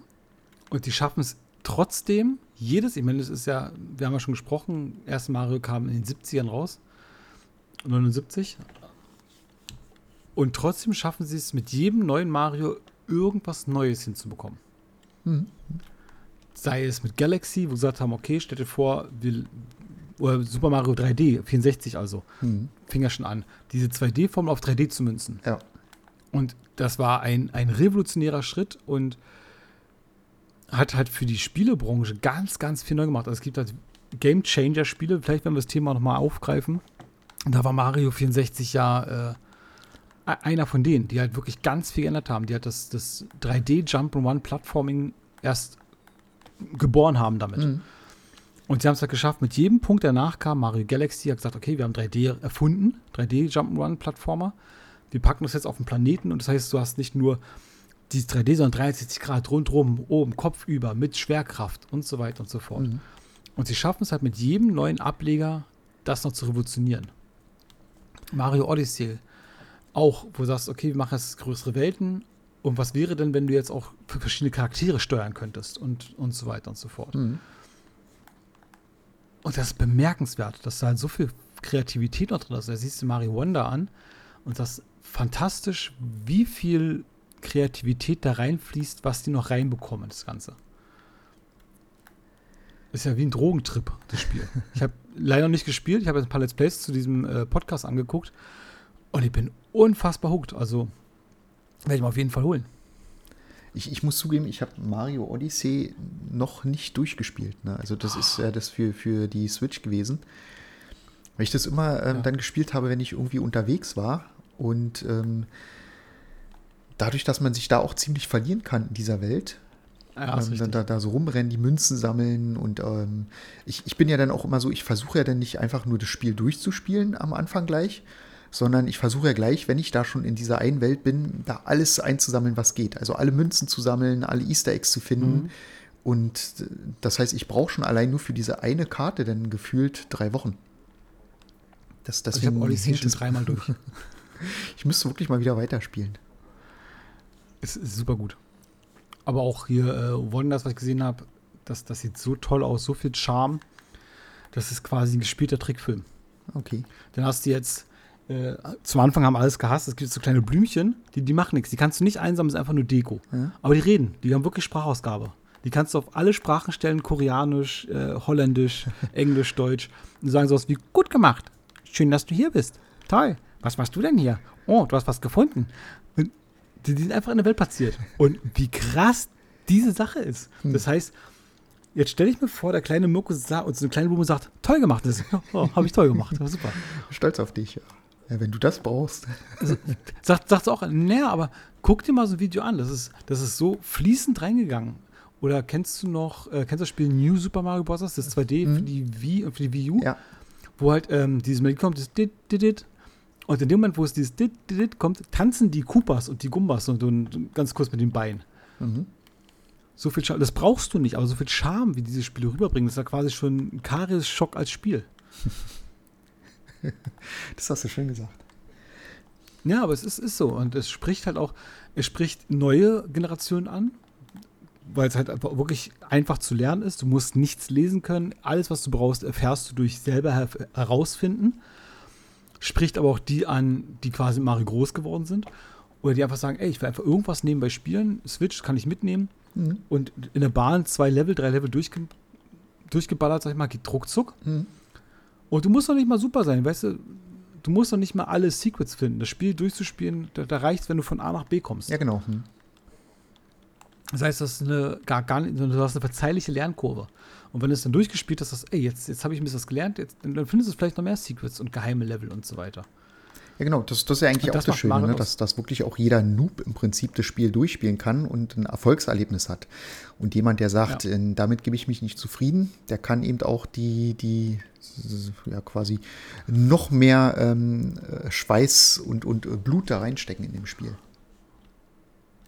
und die schaffen es trotzdem, jedes, ich meine, das ist ja, wir haben ja schon gesprochen, erst Mario kam in den 70ern raus, 79. Und trotzdem schaffen sie es mit jedem neuen Mario irgendwas Neues hinzubekommen. Mhm. Sei es mit Galaxy, wo sie gesagt haben, okay, stell dir vor, wir, oder Super Mario 3D, 64 also, Mhm. fing ja schon an, diese 2D-Formel auf 3D zu münzen. Ja. Und das war ein, ein revolutionärer Schritt und hat halt für die Spielebranche ganz, ganz viel neu gemacht. Also es gibt halt Game Changer-Spiele, vielleicht werden wir das Thema nochmal aufgreifen. Da war Mario 64 ja äh, einer von denen, die halt wirklich ganz viel geändert haben. Die halt das, das 3D-Jump-and-One-Plattforming erst geboren haben damit. Mhm. Und sie haben es halt geschafft, mit jedem Punkt, der nachkam, Mario Galaxy hat gesagt, okay, wir haben 3D erfunden, 3D Jump'n'Run-Plattformer. Wir packen das jetzt auf den Planeten und das heißt, du hast nicht nur dieses 3D, sondern 360 Grad rundherum, oben, Kopf über, mit Schwerkraft und so weiter und so fort. Mhm. Und sie schaffen es halt mit jedem neuen Ableger, das noch zu revolutionieren. Mario Odyssey auch, wo du sagst, okay, wir machen jetzt größere Welten. Und was wäre denn, wenn du jetzt auch für verschiedene Charaktere steuern könntest und, und so weiter und so fort. Mhm. Und das ist bemerkenswert, dass da halt so viel Kreativität noch drin ist. Da siehst du Mario Wonder an und das ist fantastisch, wie viel Kreativität da reinfließt, was die noch reinbekommen, das Ganze. Ist ja wie ein Drogentrip, das Spiel. Ich habe leider noch nicht gespielt, ich habe jetzt ein paar Let's Plays zu diesem äh, Podcast angeguckt und ich bin unfassbar hooked. Also werde ich mir auf jeden Fall holen. Ich, ich muss zugeben, ich habe Mario Odyssey noch nicht durchgespielt. Ne? Also das ist ja das für, für die Switch gewesen. Weil ich das immer ähm, Ja. dann gespielt habe, wenn ich irgendwie unterwegs war. Und ähm, dadurch, dass man sich da auch ziemlich verlieren kann in dieser Welt, Ja, ähm, da, da so rumrennen, die Münzen sammeln und ähm, ich, ich bin ja dann auch immer so, ich versuche ja dann nicht einfach nur das Spiel durchzuspielen am Anfang gleich, sondern ich versuche ja gleich, wenn ich da schon in dieser einen Welt bin, da alles einzusammeln, was geht. Also alle Münzen zu sammeln, alle Easter Eggs zu finden. Mhm. Und äh, das heißt, ich brauche schon allein nur für diese eine Karte dann gefühlt drei Wochen. Das, Also ich habe Odyssey schon dreimal durch. Ich müsste wirklich mal wieder weiterspielen. Es ist super gut. Aber auch hier äh, Wonders, was ich gesehen habe, das, das sieht so toll aus, so viel Charme. Das ist quasi ein gespielter Trickfilm. Okay. Dann hast du jetzt, äh, zum Anfang haben alles gehasst, es gibt so kleine Blümchen, die, die machen nichts. Die kannst du nicht einsammeln, das ist einfach nur Deko. Ja. Aber die reden, die haben wirklich Sprachausgabe. Die kannst du auf alle Sprachen stellen, Koreanisch, äh, Holländisch, Englisch, Deutsch. Und sagen sowas wie, gut gemacht, schön, dass du hier bist. Toll, was machst du denn hier? Oh, du hast was gefunden. Und die, die sind einfach in der Welt platziert. Und wie krass diese Sache ist. Das heißt, jetzt stelle ich mir vor, der kleine Mirko und so eine kleine Blume sagt, toll gemacht. Das ist, oh, habe ich toll gemacht. Super. Stolz auf dich. Ja. Ja, wenn du das brauchst. Sagt, sagt auch, naja, aber guck dir mal so ein Video an. Das ist, das ist so fließend reingegangen. Oder kennst du noch, äh, kennst du das Spiel New Super Mario Bros., das 2D für die Wii und für die Wii U? Ja. Wo halt ähm, dieses Melodie kommt, das dit, dit, dit. Und in dem Moment, wo es dieses dit, dit, dit kommt, tanzen die Koopas und die Gumbas und, und ganz kurz mit den Beinen. Mhm. So viel Charme, das brauchst du nicht, aber so viel Charme, wie diese Spiele rüberbringen, das ist ja quasi schon ein Karies-Schock als Spiel. Das hast du schön gesagt. Ja, aber es ist, ist so. Und es spricht halt auch, es spricht neue Generationen an, weil es halt einfach wirklich einfach zu lernen ist. Du musst nichts lesen können. Alles, was du brauchst, erfährst du durch selber her herausfinden. Spricht aber auch die an, die quasi Mario groß geworden sind. Oder die einfach sagen, ey, ich will einfach irgendwas nebenbei spielen. Switch kann ich mitnehmen. Mhm. Und in der Bahn zwei Level, drei Level durchge durchgeballert, sag ich mal, geht ruckzuck. Mhm. Und du musst doch nicht mal super sein, weißt du? Du musst doch nicht mal alle Secrets finden. Das Spiel durchzuspielen, da, da reicht wenn du von A nach B kommst. Ja, genau. Hm. Das heißt, das ist eine, gar, gar nicht, du hast eine verzeihliche Lernkurve. Und wenn du es dann durchgespielt hast, sagst, ey, jetzt, jetzt habe ich ein bisschen was gelernt, jetzt, dann dann findest du vielleicht noch mehr Secrets und geheime Level und so weiter. Ja, genau, das, das ist ja eigentlich Und auch das Schöne, ne? dass, dass wirklich auch jeder Noob im Prinzip das Spiel durchspielen kann und ein Erfolgserlebnis hat. Und jemand, der sagt, Ja. äh, damit gebe ich mich nicht zufrieden, der kann eben auch die, die ja quasi noch mehr ähm, äh, Schweiß und, und äh, Blut da reinstecken in dem Spiel.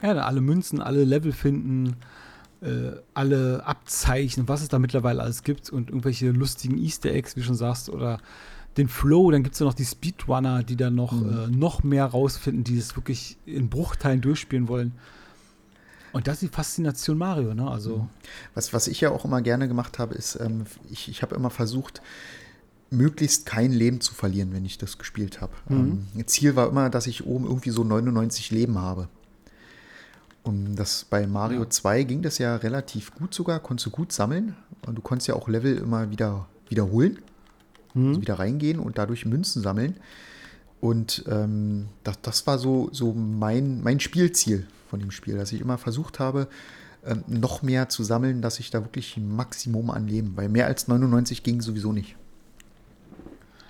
Ja, dann alle Münzen, alle Level finden, äh, alle Abzeichen, was es da mittlerweile alles gibt und irgendwelche lustigen Easter Eggs, wie du schon sagst, oder den Flow, dann gibt es ja noch die Speedrunner, die dann noch, Mhm. äh, noch mehr rausfinden, die es wirklich in Bruchteilen durchspielen wollen. Und das ist die Faszination Mario, ne? Also, Was, was ich ja auch immer gerne gemacht habe, ist, ähm, ich, ich habe immer versucht, möglichst kein Leben zu verlieren, wenn ich das gespielt habe. Mhm. Ähm, Ziel war immer, dass ich oben irgendwie so 99 Leben habe. Und das bei Mario Ja. 2 ging das ja relativ gut sogar, konntest du gut sammeln. Und du konntest ja auch Level immer wieder wiederholen, Mhm. also wieder reingehen und dadurch Münzen sammeln. Und ähm, das, das war so, so mein, mein Spielziel von dem Spiel, dass ich immer versucht habe, ähm, noch mehr zu sammeln, dass ich da wirklich ein Maximum an Leben, weil mehr als 99 ging sowieso nicht.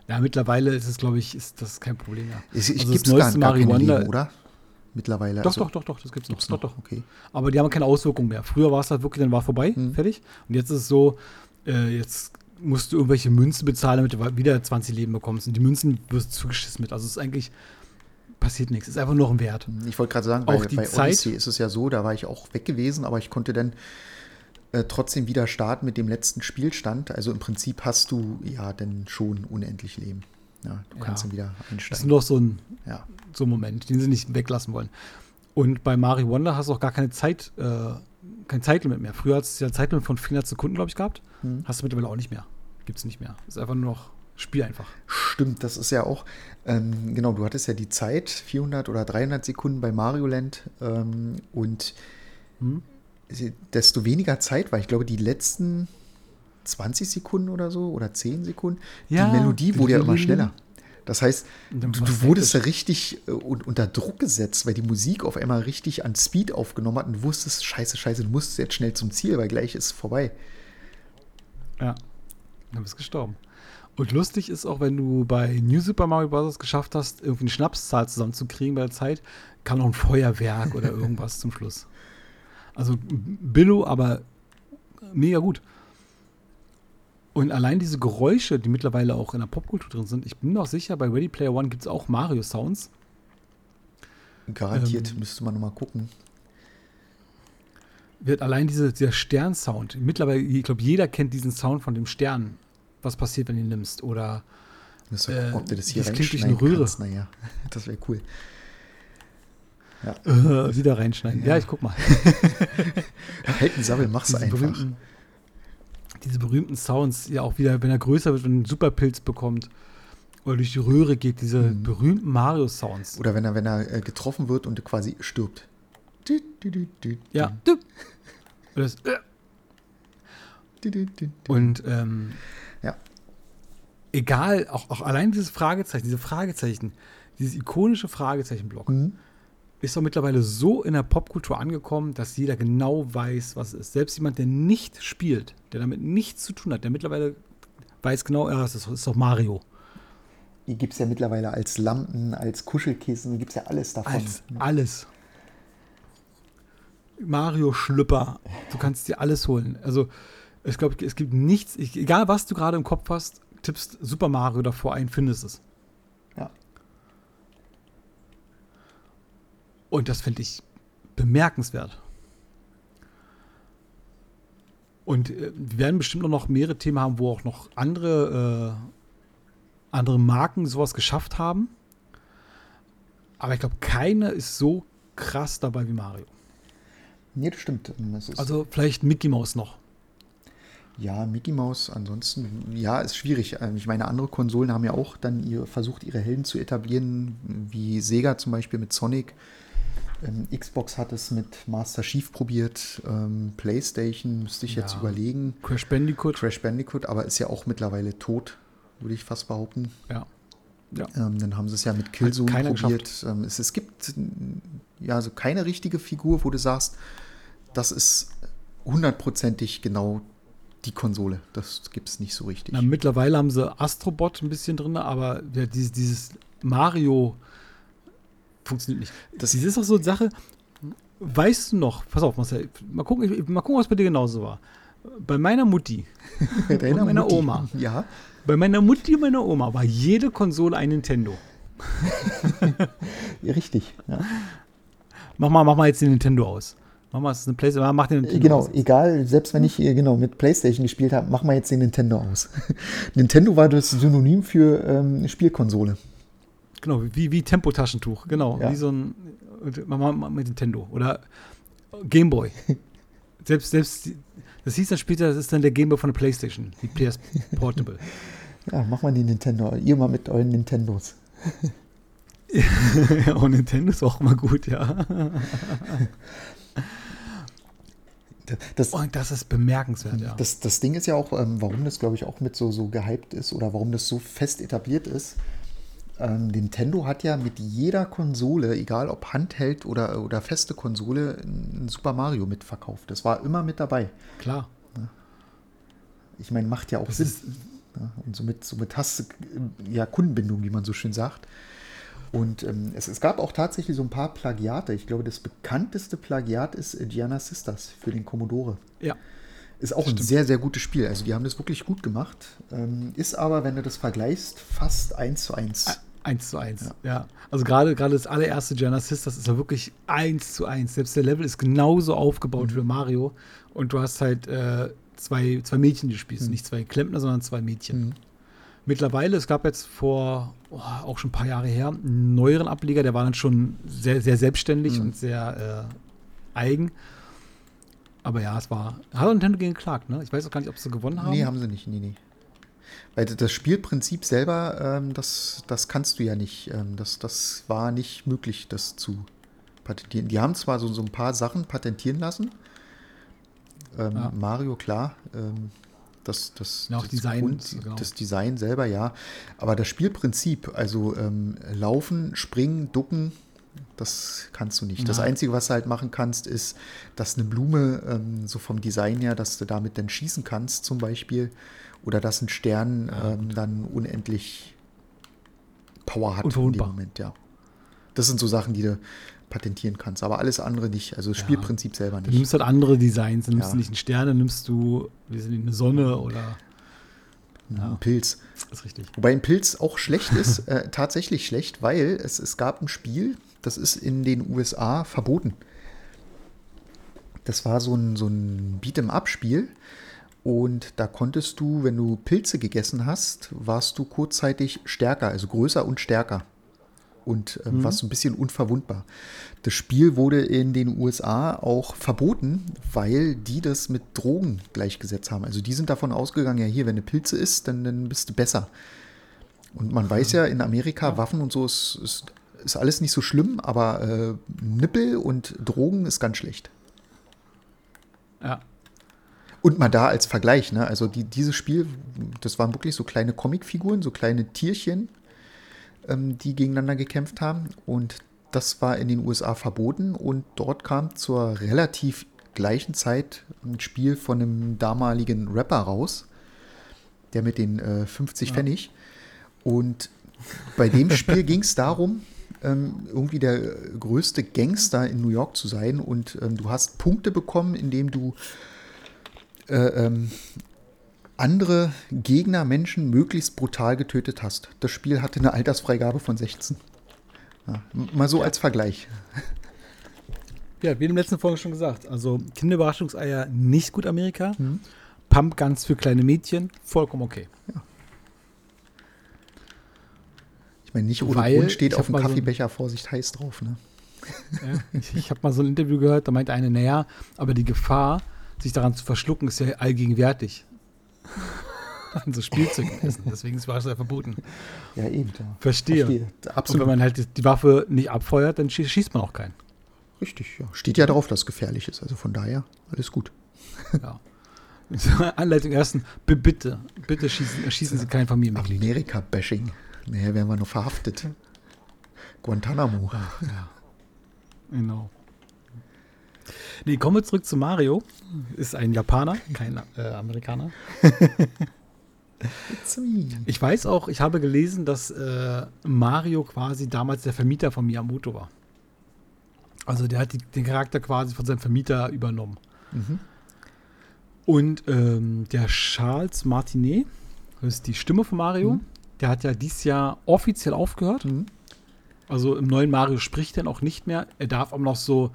ja, mittlerweile ist es, glaube ich, ist das kein Problem mehr. Es, ich Also das gibt es gar, gar Wonder- Leben, oder? Mittlerweile. Doch, also, doch, doch, doch, das gibt's noch. Gibt's doch, noch, doch. okay. Aber die haben keine Auswirkung mehr. Früher war es halt wirklich, dann war vorbei, Mhm. fertig. Und jetzt ist es so, äh, jetzt musst du irgendwelche Münzen bezahlen, damit du wieder 20 Leben bekommst. Und die Münzen wirst du zugeschissen mit. Also es ist eigentlich, passiert nichts. Es ist einfach nur noch ein Wert. Ich wollte gerade sagen, Auch bei, die bei Zeit- Odyssey ist es ja so, da war ich auch weg gewesen, aber ich konnte dann äh, trotzdem wieder starten mit dem letzten Spielstand. Also im Prinzip hast du ja dann schon unendlich Leben. Ja, du kannst Ja. dann wieder Das ist einsteigen. nur noch so ein, Ja. so ein Moment, den sie nicht weglassen wollen. Und bei Mario Wonder hast du auch gar keine Zeit, äh, kein Zeitlimit mehr. Früher hast du ja ein Zeitlimit von 400 Sekunden, glaube ich, gehabt. Hm. Hast du mittlerweile auch nicht mehr. Gibt es nicht mehr. Ist einfach nur noch Spiel einfach. Stimmt, das ist ja auch, ähm, genau, du hattest ja die Zeit, 400 oder 300 Sekunden bei Mario Land ähm, und Hm? sie- desto weniger Zeit war, ich glaube, die letzten 20 Sekunden oder so oder 10 Sekunden, Ja, die Melodie wurde ja immer schneller. Das heißt, du, du wurdest ja richtig äh, un- unter Druck gesetzt, weil die Musik auf einmal richtig an Speed aufgenommen hat und du wusstest, scheiße, scheiße, du musst jetzt schnell zum Ziel, weil gleich ist es vorbei. Ja. Dann bist du gestorben. Und lustig ist auch, wenn du bei New Super Mario Bros. geschafft hast, irgendwie eine Schnapszahl zusammenzukriegen bei der Zeit, kam noch ein Feuerwerk oder irgendwas zum Schluss. Also Billo, aber mega gut. Und allein diese Geräusche, die mittlerweile auch in der Popkultur drin sind, ich bin auch sicher, bei Ready Player One gibt es auch Mario-Sounds. Garantiert, Ähm. müsste man nochmal gucken. Wird allein diese, dieser Stern-Sound, mittlerweile, ich glaube, jeder kennt diesen Sound von dem Stern, was passiert, wenn du ihn nimmst. Oder Müsste äh, ob du das hier das klingt durch eine Röhre. kannst. Naja, das wäre cool. äh, wieder reinschneiden. Ja, Ja. ich guck mal. Halten Sabbel, mach's diese einfach. berühmten, diese berühmten Sounds, ja auch wieder, wenn er größer wird und einen Superpilz bekommt oder durch die Röhre geht, diese Mhm. berühmten Mario-Sounds. Oder wenn er, wenn er äh, getroffen wird und quasi stirbt. Du, du, Ja. das, äh, und ähm, Ja. egal, auch, auch allein dieses Fragezeichen, diese Fragezeichen, dieses ikonische Fragezeichenblock, Mhm. Ist doch mittlerweile so in der Popkultur angekommen, dass jeder genau weiß, was es ist. Selbst jemand, der nicht spielt, der damit nichts zu tun hat, der mittlerweile weiß genau, ja, es ist, ist doch Mario. Die gibt es ja mittlerweile als Lampen, als Kuschelkissen, gibt es ja alles davon. Als alles. Mario Schlüpper. Du kannst dir alles holen. Also, ich glaube, es gibt nichts, ich, egal was du gerade im Kopf hast, tippst Super Mario davor ein, findest es. Ja. Und das finde ich bemerkenswert. Und äh, wir werden bestimmt auch noch mehrere Themen haben, wo auch noch andere, äh, andere Marken sowas geschafft haben. Aber ich glaube, keine ist so krass dabei wie Mario. Nee, das stimmt. Das Also vielleicht Mickey Mouse noch. ja, Mickey Mouse, ansonsten, ja, ist schwierig. Ähm, Ich meine, andere Konsolen haben ja auch dann ihre, versucht, ihre Helden zu etablieren, wie Sega zum Beispiel mit Sonic. Ähm, Xbox hat es mit Master Chief probiert. Ähm, PlayStation müsste ich jetzt Ja. überlegen. Crash Bandicoot. Crash Bandicoot, aber ist ja auch mittlerweile tot, würde ich fast behaupten. Ja. Ja. Ähm, dann haben sie es ja mit Killzone probiert. Ähm, es, es gibt ja so keine richtige Figur, wo du sagst, das ist hundertprozentig genau die Konsole. Das gibt es nicht so richtig. Na, mittlerweile haben sie Astrobot ein bisschen drin, aber ja, dieses, dieses Mario funktioniert nicht. Das- Das, ist doch so eine Sache. Weißt du noch, pass auf, Marcel, mal gucken, ich- mal gucken, was bei dir genauso war. Bei meiner Mutti, Deiner meiner Mutti. Oma. Ja, bei meiner Mutti und meiner Oma war jede Konsole ein Nintendo. richtig. Ja. Mach mal, mach mal jetzt den Nintendo aus. Mach mal, es ist eine Playstation, mach den Nintendo Genau, aus. egal, selbst wenn ich äh, genau mit PlayStation gespielt habe, machen wir jetzt den Nintendo aus. Nintendo war das Synonym für ähm, Spielkonsole. Genau, wie, wie Tempotaschentuch, genau. Ja. Wie so ein, mal mit Nintendo. Oder Gameboy. selbst, selbst, die- das hieß dann später, das ist dann der Gameboy von der Playstation, die PS Portable. Ja, mach mal den Nintendo. Ihr mal mit euren Nintendos. ja, und Nintendo ist auch immer gut, ja. Das, Und das ist bemerkenswert, ja. Das, das Ding ist ja auch, ähm, warum das, glaube ich, auch mit so, so gehypt ist oder warum das so fest etabliert ist. Ähm, Nintendo hat ja mit jeder Konsole, egal ob Handheld oder, oder feste Konsole, ein Super Mario mitverkauft. Das war immer mit dabei. Klar. Ich meine, macht ja auch Das Sinn. Ja, und somit, somit hast du äh, ja Kundenbindung, wie man so schön sagt. Und ähm, es, es gab auch tatsächlich so ein paar Plagiate. Ich glaube, das bekannteste Plagiat ist äh, Gianna Sisters für den Commodore. ja. Ist auch ein sehr, sehr gutes Spiel. Also die haben das wirklich gut gemacht. Ähm, ist aber, wenn du das vergleichst, fast eins zu eins. Eins zu eins, ja. Also gerade gerade das allererste Genesis, das ist ja wirklich eins zu eins. Selbst der Level ist genauso aufgebaut wie Mario. Und du hast halt äh, zwei, zwei Mädchen, die spielst. Nicht zwei Klempner, sondern zwei Mädchen. Mittlerweile, es gab jetzt vor oh, auch schon ein paar Jahre her einen neueren Ableger, der war dann schon sehr, sehr selbstständig und sehr äh, eigen. Aber ja, es war. Hat Nintendo gegen geklagt, ne? Ich weiß auch gar nicht, ob sie gewonnen haben. Nee, haben sie nicht. Nee, nee. Weil das Spielprinzip selber, ähm, das, das kannst du ja nicht. Ähm, das, das war nicht möglich, das zu patentieren. Die haben zwar so, so ein paar Sachen patentieren lassen. Ähm, Ja. Mario, klar. Ähm, das, das, das, Design, genau. das Design selber, ja. Aber das Spielprinzip, also ähm, laufen, springen, ducken, das kannst du nicht. Das Ja. Einzige, was du halt machen kannst, ist, dass eine Blume, ähm, so vom Design her, dass du damit dann schießen kannst, zum Beispiel. Oder dass ein Stern ähm, dann unendlich Power hat in dem. Moment, ja. Das sind so Sachen, die du patentieren kannst, aber alles andere nicht. Also das Ja. Spielprinzip selber Du nicht. nimmst halt andere Designs. Du nimmst Ja. nicht einen Stern, dann nimmst du eine Sonne oder. Ja. Ein Pilz. Das ist richtig. Wobei ein Pilz auch schlecht ist, äh, tatsächlich schlecht, weil es, es gab ein Spiel, das ist in den USA verboten. Das war so ein, so ein Beat'em-up-Spiel. Und da konntest du, wenn du Pilze gegessen hast, warst du kurzzeitig stärker, also größer und stärker. Und ähm, warst so ein bisschen unverwundbar. Das Spiel wurde in den USA auch verboten, weil die das mit Drogen gleichgesetzt haben. Also die sind davon ausgegangen, ja hier, wenn du Pilze isst, dann, dann bist du besser. Und man weiß ja, in Amerika, Waffen und so ist, ist, ist alles nicht so schlimm, aber äh, Nippel und Drogen ist ganz schlecht. Ja. Und mal da als Vergleich, ne? Also die, dieses Spiel, das waren wirklich so kleine Comicfiguren, so kleine Tierchen, ähm, die gegeneinander gekämpft haben. Und das war in den USA verboten. Und dort kam zur relativ gleichen Zeit ein Spiel von einem damaligen Rapper raus, der mit den äh, 50 Pfennig. Und bei dem Spiel ging es darum, ähm, irgendwie der größte Gangster in New York zu sein. Und ähm, du hast Punkte bekommen, indem du äh, ähm, andere Gegner, Menschen möglichst brutal getötet hast. Das Spiel hatte eine Altersfreigabe von 16. Ja, mal so als Vergleich. Ja, wie in der letzten Folge schon gesagt. Also Kinderüberraschungseier nicht gut Amerika. Pumpguns für kleine Mädchen, vollkommen okay. Ich meine, nicht ohne Weil Grund steht auf dem mal so- Kaffeebecher Vorsicht heiß drauf. Ne? Ja, ich ich habe mal so ein Interview gehört, da meinte eine, naja, aber die Gefahr, sich daran zu verschlucken, ist ja allgegenwärtig. An so Spielzeug essen. Deswegen war es ja verboten. Ja, eben. Ja. Verstehe. Verstehe. Und Absolut. wenn man halt die- Waffe nicht abfeuert, dann schießt, man auch keinen. Richtig, ja. Steht ja drauf, dass es gefährlich ist. Also von daher, alles gut. Ja. Anleitung ersten, bitte, bitte schießen, schießen Sie kein Familienmitglied. Amerika-Bashing. Nachher werden wir noch verhaftet. Guantanamo. Ja. Genau. Nee, kommen wir zurück zu Mario. Ist ein Japaner, kein äh, Amerikaner. Ich weiß auch, ich habe gelesen, dass äh, Mario quasi damals der Vermieter von Miyamoto war. Also der hat die, den Charakter quasi von seinem Vermieter übernommen. Mhm. Und ähm, der Charles Martinet, das ist die Stimme von Mario, Mhm. der hat ja dieses Jahr offiziell aufgehört. Mhm. Also im neuen Mario spricht er noch nicht mehr. Er darf auch noch so,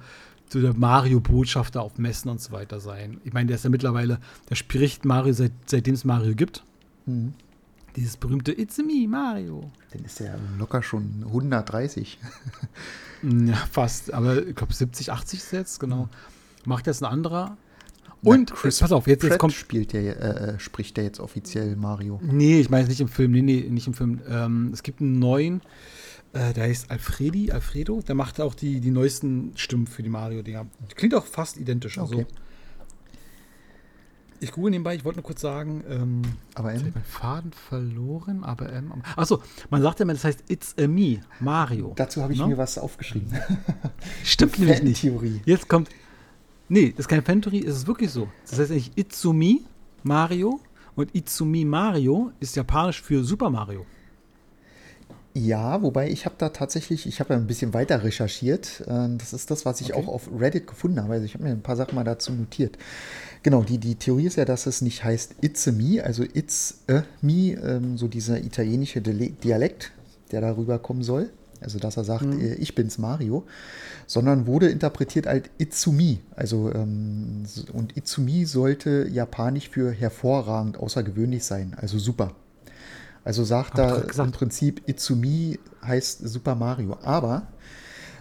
so der Mario-Botschafter auf Messen und so weiter sein. Ich meine, der ist ja mittlerweile, der spricht Mario, seit, seitdem es Mario gibt. Mhm. Dieses berühmte It's me, Mario. Dann ist er locker schon 130. Mm, Ja, fast. Aber ich glaube 70, 80 ist jetzt, genau. Macht jetzt ein anderer. Na, Und, Chris pass auf, jetzt, jetzt kommt. spielt der, äh, äh, spricht der jetzt offiziell Mario. Nee, ich meine nicht im Film. Nee, nee, nicht im Film. Ähm, es gibt einen neuen, äh, der heißt Alfredi, Alfredo. Der macht auch die, die neuesten Stimmen für die Mario-Dinger. Klingt auch fast identisch. Also, Okay. ich google nebenbei, ich wollte nur kurz sagen, ähm, Aber jetzt hab in, ich meinen Faden verloren, aber ähm, achso, man sagt ja immer, das heißt It's a me, Mario. dazu habe ich Ne? mir was aufgeschrieben. Stimmt nämlich nicht. Theorie. Jetzt kommt. Nee, das ist keine Fantheorie, es ist wirklich so. Das heißt eigentlich Itsumi Mario und Itsumi Mario ist japanisch für Super Mario. Ja, wobei ich habe da tatsächlich, ich habe ja ein bisschen weiter recherchiert. Äh, Das ist das, was ich Okay. auch auf Reddit gefunden habe. Also ich habe mir ein paar Sachen mal dazu notiert. Genau, die, die Theorie ist ja, dass es nicht heißt It's me, also It's a me, ähm, so dieser italienische Dialekt, der darüber kommen soll. Also dass er sagt, äh, ich bin's Mario, sondern wurde interpretiert als Itsumi. Also ähm, und Itsumi sollte japanisch für hervorragend, außergewöhnlich sein, also super. Also sagt Hab er gesagt. im Prinzip Itsumi heißt Super Mario. Aber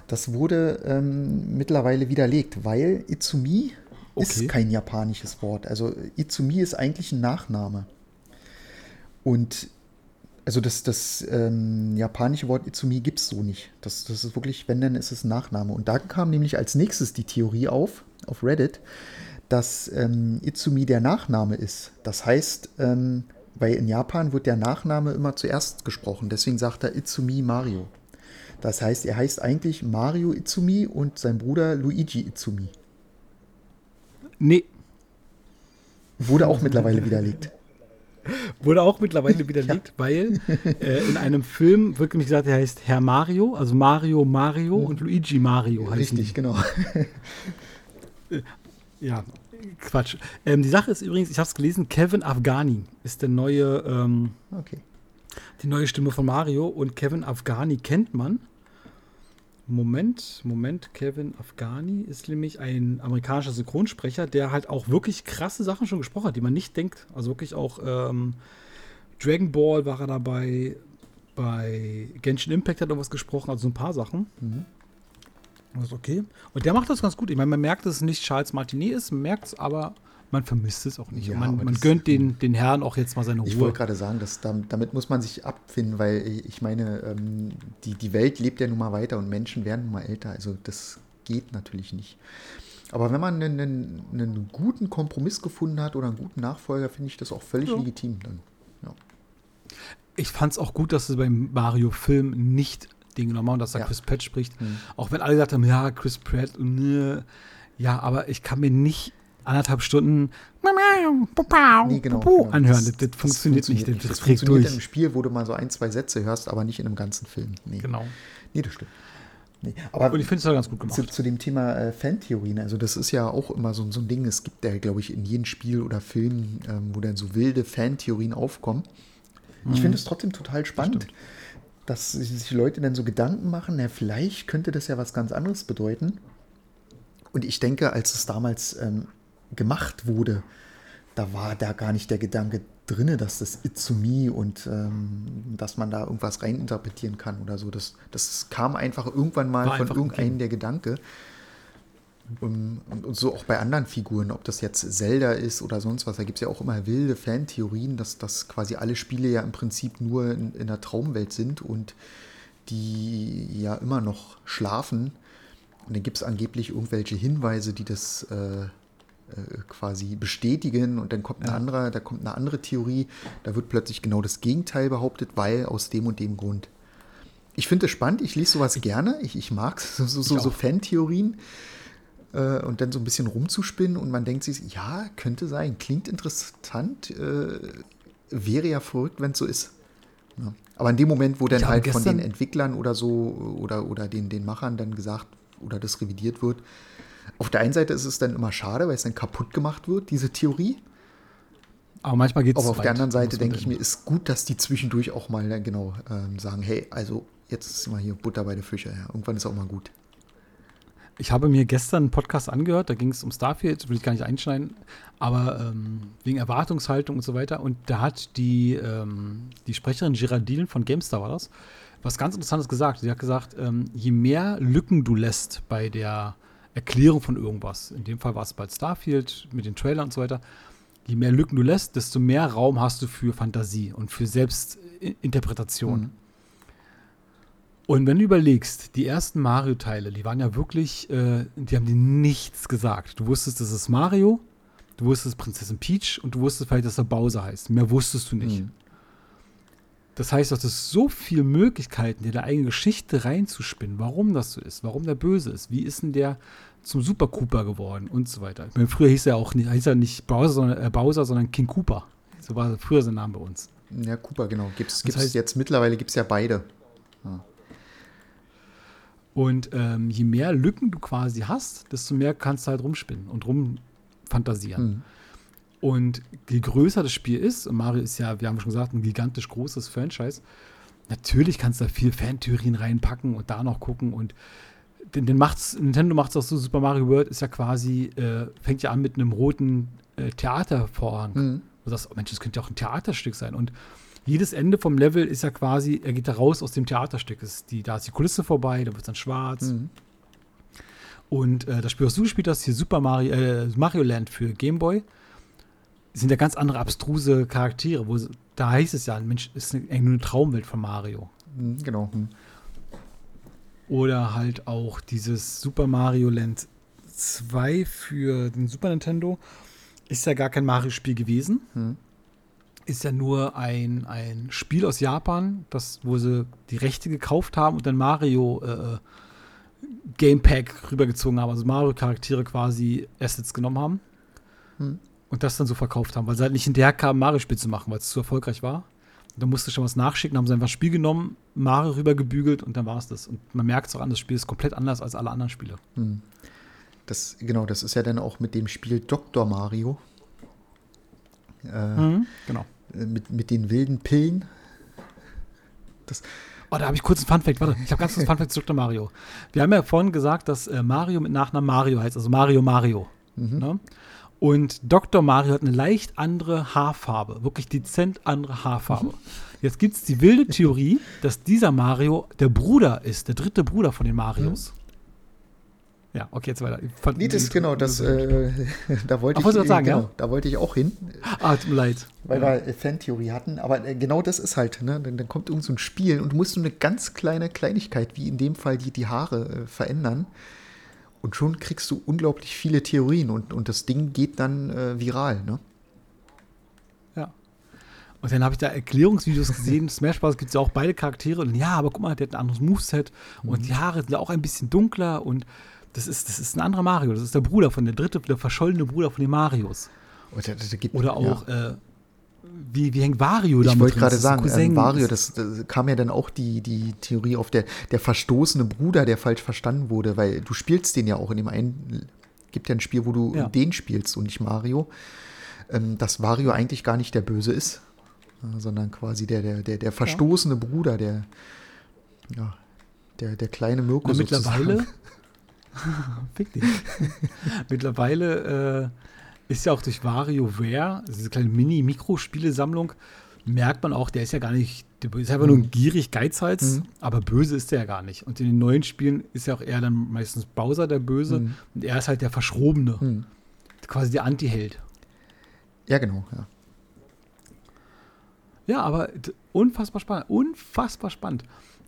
das wurde ähm, mittlerweile widerlegt, weil Itsumi Okay. ist kein japanisches Wort. Also Itsumi ist eigentlich ein Nachname. Und also das, das ähm, japanische Wort Itsumi gibt es so nicht. Das, das ist wirklich, wenn denn, ist es ein Nachname. Und da kam nämlich als nächstes die Theorie auf, auf Reddit, dass ähm, Itsumi der Nachname ist. Das heißt, ähm, weil in Japan wird der Nachname immer zuerst gesprochen. Deswegen sagt er Itsumi Mario. Das heißt, er heißt eigentlich Mario Itsumi und sein Bruder Luigi Itsumi. Nee, Wurde auch mittlerweile widerlegt. wurde auch mittlerweile widerlegt, weil äh, in einem Film wird nämlich gesagt, er heißt Herr Mario, also Mario Mario und Luigi Mario heißen Richtig, die. genau. Ja, Quatsch. Ähm, die Sache ist übrigens, ich habe es gelesen, Kevin Afghani ist der neue ähm, Okay. die neue Stimme von Mario und Kevin Afghani kennt man. Moment, Moment, Kevin Afghani ist nämlich ein amerikanischer Synchronsprecher, der halt auch wirklich krasse Sachen schon gesprochen hat, die man nicht denkt. Also wirklich auch ähm, Dragon Ball war er dabei, bei Genshin Impact hat er was gesprochen, also so ein paar Sachen. Mhm. Das ist okay. Und der macht das ganz gut. Ich meine, man merkt, dass es nicht Charles Martinet ist, man merkt es, aber man vermisst es auch nicht. Ja, man man gönnt den, den Herren auch jetzt mal seine Ich Ruhe. wollte gerade sagen, dass dam- damit muss man sich abfinden, weil ich meine, ähm, die, die Welt lebt ja nun mal weiter und Menschen werden nun mal älter. Also das geht natürlich nicht. Aber wenn man einen, einen, einen guten Kompromiss gefunden hat oder einen guten Nachfolger, finde ich das auch völlig Ja. legitim dann. Ja. Ich fand es auch gut, dass sie beim Mario-Film nicht den genommen haben, dass da Ja. Chris Pratt spricht. Mhm. Auch wenn alle gesagt haben, ja, Chris Pratt, ne. ja, aber ich kann mir nicht anderthalb Stunden Nee, genau, genau. anhören. Das, das, funktioniert nicht. Das, das, Das funktioniert durch. im Spiel, wo du mal so ein, zwei Sätze hörst, aber nicht in einem ganzen Film. Nee, Genau. nee das stimmt. Nee. Aber Und ich finde es ja ganz gut gemacht. Zu, zu dem Thema äh, Fantheorien, also das ist ja auch immer so, so ein Ding, es gibt ja, glaube ich, in jedem Spiel oder Film, ähm, wo dann so wilde Fantheorien aufkommen. Ich finde es trotzdem total spannend, dass sich die Leute dann so Gedanken machen, na, vielleicht könnte das ja was ganz anderes bedeuten. Und ich denke, als es damals ähm, gemacht wurde, da war da gar nicht der Gedanke drin, dass das Me und ähm, dass man da irgendwas reininterpretieren kann oder so. Das, das kam einfach irgendwann mal War von irgendeinem der Gedanke. Und, und, und so auch bei anderen Figuren, ob das jetzt Zelda ist oder sonst was, da gibt es ja auch immer wilde Fantheorien, dass, dass quasi alle Spiele ja im Prinzip nur in, in der Traumwelt sind und die ja immer noch schlafen. Und dann gibt es angeblich irgendwelche Hinweise, die das äh, äh, quasi bestätigen und dann kommt eine Ja. andere, da kommt eine andere Theorie, da wird plötzlich genau das Gegenteil behauptet, weil aus dem und dem Grund. Ich finde es spannend, ich lese sowas gerne, ich, ich mag so, so, so, so. Fantheorien äh, und dann so ein bisschen rumzuspinnen und man denkt sich, ja, könnte sein, klingt interessant, äh, wäre ja verrückt, wenn es so ist. Ja. Aber in dem Moment, wo dann halt von den Entwicklern oder so oder, oder den, den Machern dann gesagt oder das revidiert wird, auf der einen Seite ist es dann immer schade, weil es dann kaputt gemacht wird, diese Theorie. Aber manchmal geht es Aber auf der anderen Seite denke ich mir, ist gut, dass die zwischendurch auch mal genau ähm, sagen, hey, also jetzt ist mal hier Butter bei der Fische. Ja. Irgendwann ist auch mal gut. Ich habe mir gestern einen Podcast angehört, da ging es um Starfield, will ich gar nicht einschneiden, aber ähm, wegen Erwartungshaltung und so weiter. Und da hat die, ähm, die Sprecherin Geraldine von GameStar war das, was ganz Interessantes gesagt. Sie hat gesagt, ähm, je mehr Lücken du lässt bei der Erklärung von irgendwas, in dem Fall war es bei Starfield mit den Trailern und so weiter, je mehr Lücken du lässt, desto mehr Raum hast du für Fantasie und für Selbstinterpretation. Mhm. Und wenn du überlegst, die ersten Mario-Teile, die waren ja wirklich, äh, die haben dir nichts gesagt. Du wusstest, das ist Mario, du wusstest Prinzessin Peach und du wusstest vielleicht, dass er Bowser heißt. Mehr wusstest du nicht. Mhm. Das heißt, du hattest so viele Möglichkeiten, dir deine eigene Geschichte reinzuspinnen, warum das so ist, warum der böse ist, wie ist denn der zum Super Cooper geworden und so weiter. Meine, früher hieß er auch nicht, hieß er nicht Bowser, sondern, äh, Bowser, sondern King Cooper. So war früher sein Name bei uns. Ja, Cooper, genau. Gibt's, Das gibt's heißt- jetzt mittlerweile gibt es ja beide. Und ähm, je mehr Lücken du quasi hast, desto mehr kannst du halt rumspinnen und rumfantasieren. Mhm. Und je größer das Spiel ist, und Mario ist ja, wir haben schon gesagt, ein gigantisch großes Franchise, natürlich kannst du da viel Fantheorien reinpacken und da noch gucken und den, den macht's, Nintendo macht es auch so, Super Mario World ist ja quasi, äh, fängt ja an mit einem roten äh, Theatervorhang. Mhm. Du sagst, oh Mensch, das könnte ja auch ein Theaterstück sein. Und jedes Ende vom Level ist ja quasi, er geht da raus aus dem Theaterstück. Ist die, da ist die Kulisse vorbei, da wird es dann schwarz. Mhm. Und äh, das Spiel, was du gespielt hast, hier Super Mario, äh, Mario Land für Game Boy, sind ja ganz andere abstruse Charaktere. Wo, da heißt es ja, Mensch, ist eine, eigentlich nur eine Traumwelt von Mario. Mhm, Genau. Mhm. Oder halt auch dieses Super Mario Land 2 für den Super Nintendo. Ist ja gar kein Mario-Spiel gewesen. Mhm. Ist ja nur ein, ein Spiel aus Japan, das, wo sie die Rechte gekauft haben und dann Mario äh, Game Pack rübergezogen haben. Also Mario-Charaktere quasi Assets genommen haben. Mhm. Und das dann so verkauft haben, weil sie halt nicht hinterher kamen, Mario-Spiel zu machen, weil es zu erfolgreich war. Und dann musste schon was nachschicken, haben sie einfach das Spiel genommen, Mario rübergebügelt und dann war es das. Und man merkt es auch an, das Spiel ist komplett anders als alle anderen Spiele. Mhm. Das, genau, das ist ja dann auch mit dem Spiel Dr. Mario. Äh, Genau. äh, mit, mit den wilden Pillen. Das, Oh, da habe ich kurz einen Funfact. Warte, ich habe ganz kurz einen Funfact zu Dr. Mario. Wir haben ja vorhin gesagt, dass äh, Mario mit Nachnamen Mario heißt, also Mario Mario. Ne? Und Dr. Mario hat eine leicht andere Haarfarbe, wirklich dezent andere Haarfarbe. Jetzt gibt es die wilde Theorie, dass dieser Mario der Bruder ist, der dritte Bruder von den Marios. Ja, okay, jetzt weiter. Fand- nee, das genau, das, äh, da wollte Ach, ich, du sagen, genau, ja? da wollte ich auch hin, Ah, tut mir leid. weil wir äh, Fantheorie hatten. Aber äh, genau das ist halt, ne? Dann, dann kommt irgend so ein Spiel und du musst nur eine ganz kleine Kleinigkeit, wie in dem Fall die, die Haare, äh, verändern. Und schon kriegst du unglaublich viele Theorien und, und das Ding geht dann äh, viral, ne? Ja. Und dann habe ich da Erklärungsvideos gesehen. Smash Bros. gibt es ja auch beide Charaktere. Und ja, aber guck mal, der hat ein anderes Moveset. Und die Haare sind auch ein bisschen dunkler. Und das ist, das ist ein anderer Mario. Das ist der Bruder von der dritte, der verschollene Bruder von den Marios. Da gibt, Oder auch, äh, wie, wie hängt Wario da Ich wollte gerade sagen, ähm, Wario, das, das kam ja dann auch die, die Theorie auf der, der verstoßene Bruder, der falsch verstanden wurde, weil du spielst den ja auch in dem einen, gibt ja ein Spiel, wo du Ja. den spielst und nicht Mario, ähm, dass Wario eigentlich gar nicht der Böse ist, äh, sondern quasi der, der, der, der verstoßene Bruder, der, ja, der, der kleine Mirko Na, mittlerweile, sozusagen. Fick dich. mittlerweile ist ja auch durch WarioWare, diese kleine Mini-Mikrospielesammlung, merkt man auch, der ist ja gar nicht, der ist einfach nur ein gierig Geizhals, Mhm. aber böse ist der ja gar nicht. Und in den neuen Spielen ist ja auch eher dann meistens Bowser der Böse Mhm. und er ist halt der Verschrobene, Hm. quasi der Anti-Held. Ja, genau. Ja. Ja, aber unfassbar spannend. Unfassbar spannend.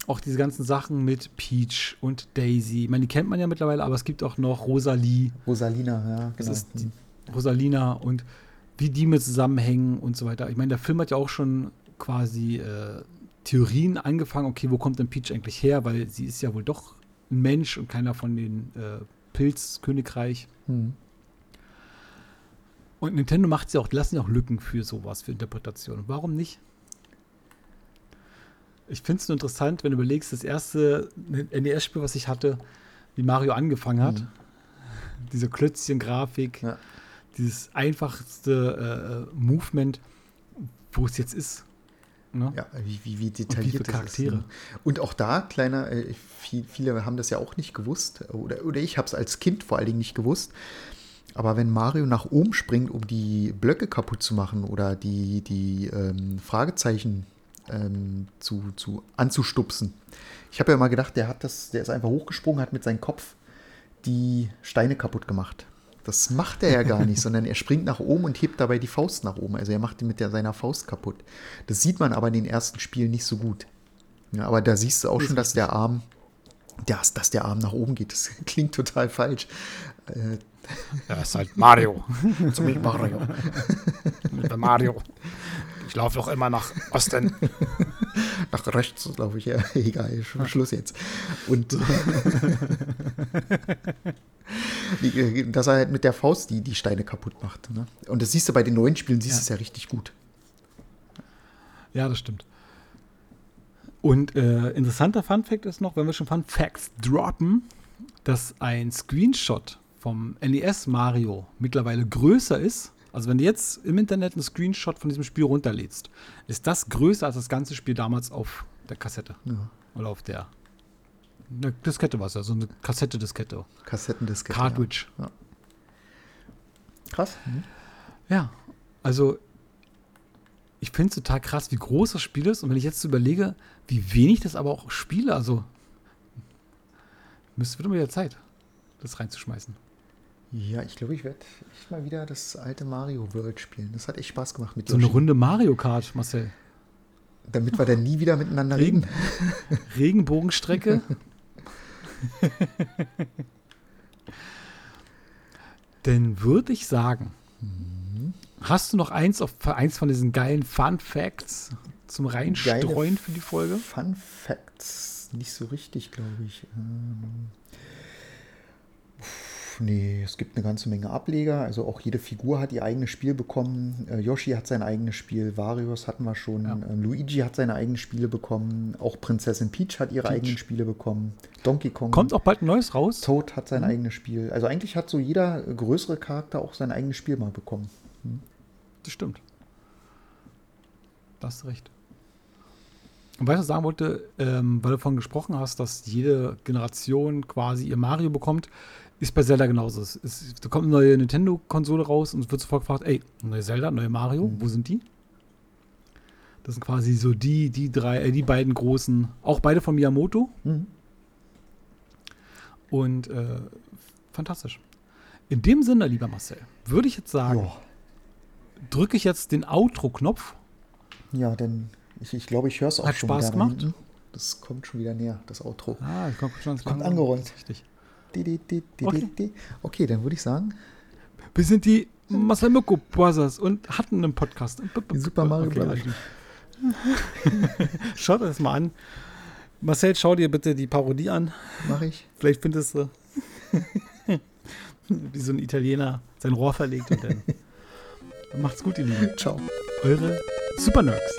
Auch diese ganzen Sachen mit Peach und Daisy. Ich meine, die kennt man ja mittlerweile, aber es gibt auch noch Rosalie, Rosalina, ja, das genau. ist die, Rosalina und wie die mit zusammenhängen und so weiter. Ich meine, der Film hat ja auch schon quasi äh, Theorien angefangen. Okay, wo kommt denn Peach eigentlich her? Weil sie ist ja wohl doch ein Mensch und keiner von den äh, Pilzkönigreich. Hm. Und Nintendo macht sie auch, lassen ja auch Lücken für sowas, für Interpretationen. Warum nicht? Ich finde es nur interessant, wenn du überlegst, das erste NES-Spiel, was ich hatte, wie Mario angefangen hat. Mhm. Diese Klötzchen-Grafik, Ja. dieses einfachste äh, Movement, wo es jetzt ist. Ne? Ja, wie, wie, wie detailliert das Charaktere. ist. ne? Und auch da, kleiner, äh, viel, viele haben das ja auch nicht gewusst, oder, oder ich habe es als Kind vor allen Dingen nicht gewusst. Aber wenn Mario nach oben springt, um die Blöcke kaputt zu machen oder die, die ähm, Fragezeichen ähm, zu, zu anzustupsen. Ich habe ja immer gedacht, der hat das, der ist einfach hochgesprungen, hat mit seinem Kopf die Steine kaputt gemacht. Das macht er ja gar nicht, sondern er springt nach oben und hebt dabei die Faust nach oben. Also er macht die mit der, seiner Faust kaputt. Das sieht man aber in den ersten Spielen nicht so gut. Ja, aber da siehst du auch schon, dass der Arm, dass, dass der Arm nach oben geht. Das klingt total falsch. Äh, Ja, ist halt Mario. zu mir Mario. Mario. Ich laufe doch immer nach Osten. Nach rechts, glaube ich, ja. Egal, Sch- Schluss jetzt. Und Die, äh, dass er halt mit der Faust die, die Steine kaputt macht. Ne? Und das siehst du bei den neuen Spielen, siehst du Ja. es ja richtig gut. Ja, das stimmt. Und äh, interessanter Fun Fact ist noch, wenn wir schon Fun Facts droppen, dass ein Screenshot vom NES Mario mittlerweile größer ist. Also wenn du jetzt im Internet einen Screenshot von diesem Spiel runterlädst, ist das größer als das ganze Spiel damals auf der Kassette. Ja. Oder auf der eine Diskette war es ja, so eine Kassette-Diskette. Kassettendiskette. Cartridge. Ja. Krass. Mhm. Ja, also ich finde es total krass, wie groß das Spiel ist. Und wenn ich jetzt so überlege, wie wenig das aber auch spiele, also müsste wieder mal wieder Zeit, das reinzuschmeißen. Ja, ich glaube, ich werde echt mal wieder das alte Mario World spielen. Das hat echt Spaß gemacht mit So eine. Runde Mario Kart, Marcel. Damit wir dann nie wieder miteinander Regen. reden. Regenbogenstrecke. Dann würde ich sagen, hast du noch eins, auf, eins von diesen geilen Fun Facts zum Reinstreuen für die Folge? Fun Facts. Nicht so richtig, glaube ich. Ähm, nee, es gibt eine ganze Menge Ableger. Also auch jede Figur hat ihr eigenes Spiel bekommen. Äh, Yoshi hat sein eigenes Spiel. Varios hatten wir schon. Ja. Ähm, Luigi hat seine eigenen Spiele bekommen. Auch Prinzessin Peach hat ihre Peach. eigenen Spiele bekommen. Donkey Kong. Kommt auch bald ein neues raus. Toad hat sein eigenes Spiel. Also eigentlich hat so jeder größere Charakter auch sein eigenes Spiel mal bekommen. Das stimmt. Da hast recht. Und was ich sagen wollte, ähm, weil du davon gesprochen hast, dass jede Generation quasi ihr Mario bekommt, ist bei Zelda genauso. Es ist, da kommt eine neue Nintendo-Konsole raus und es wird sofort gefragt, ey, neue Zelda, neue Mario, wo sind die? Das sind quasi so die, die drei, äh, die beiden großen, auch beide von Miyamoto. Mhm. Und äh, fantastisch. In dem Sinne, lieber Marcel, würde ich jetzt sagen, drücke ich jetzt den Outro-Knopf Ja, denn ich, ich glaube, ich höre es auch Hat schon Spaß wieder. gemacht? hinten. Das kommt schon wieder näher, das Outro. Ah, ich kommt schon Kommt angerollt. Richtig. Okay. Okay, dann würde ich sagen, Wir sind die Marcel Moko Brothers und hatten einen Podcast. Die Super Mario Okay, Brothers. Schaut euch das mal an. Marcel, schau dir bitte die Parodie an. mache ich. Vielleicht findest du, wie so ein Italiener sein Rohr verlegt und dann, dann macht's gut, ihr Lieben. Ciao. Eure Super Nerds.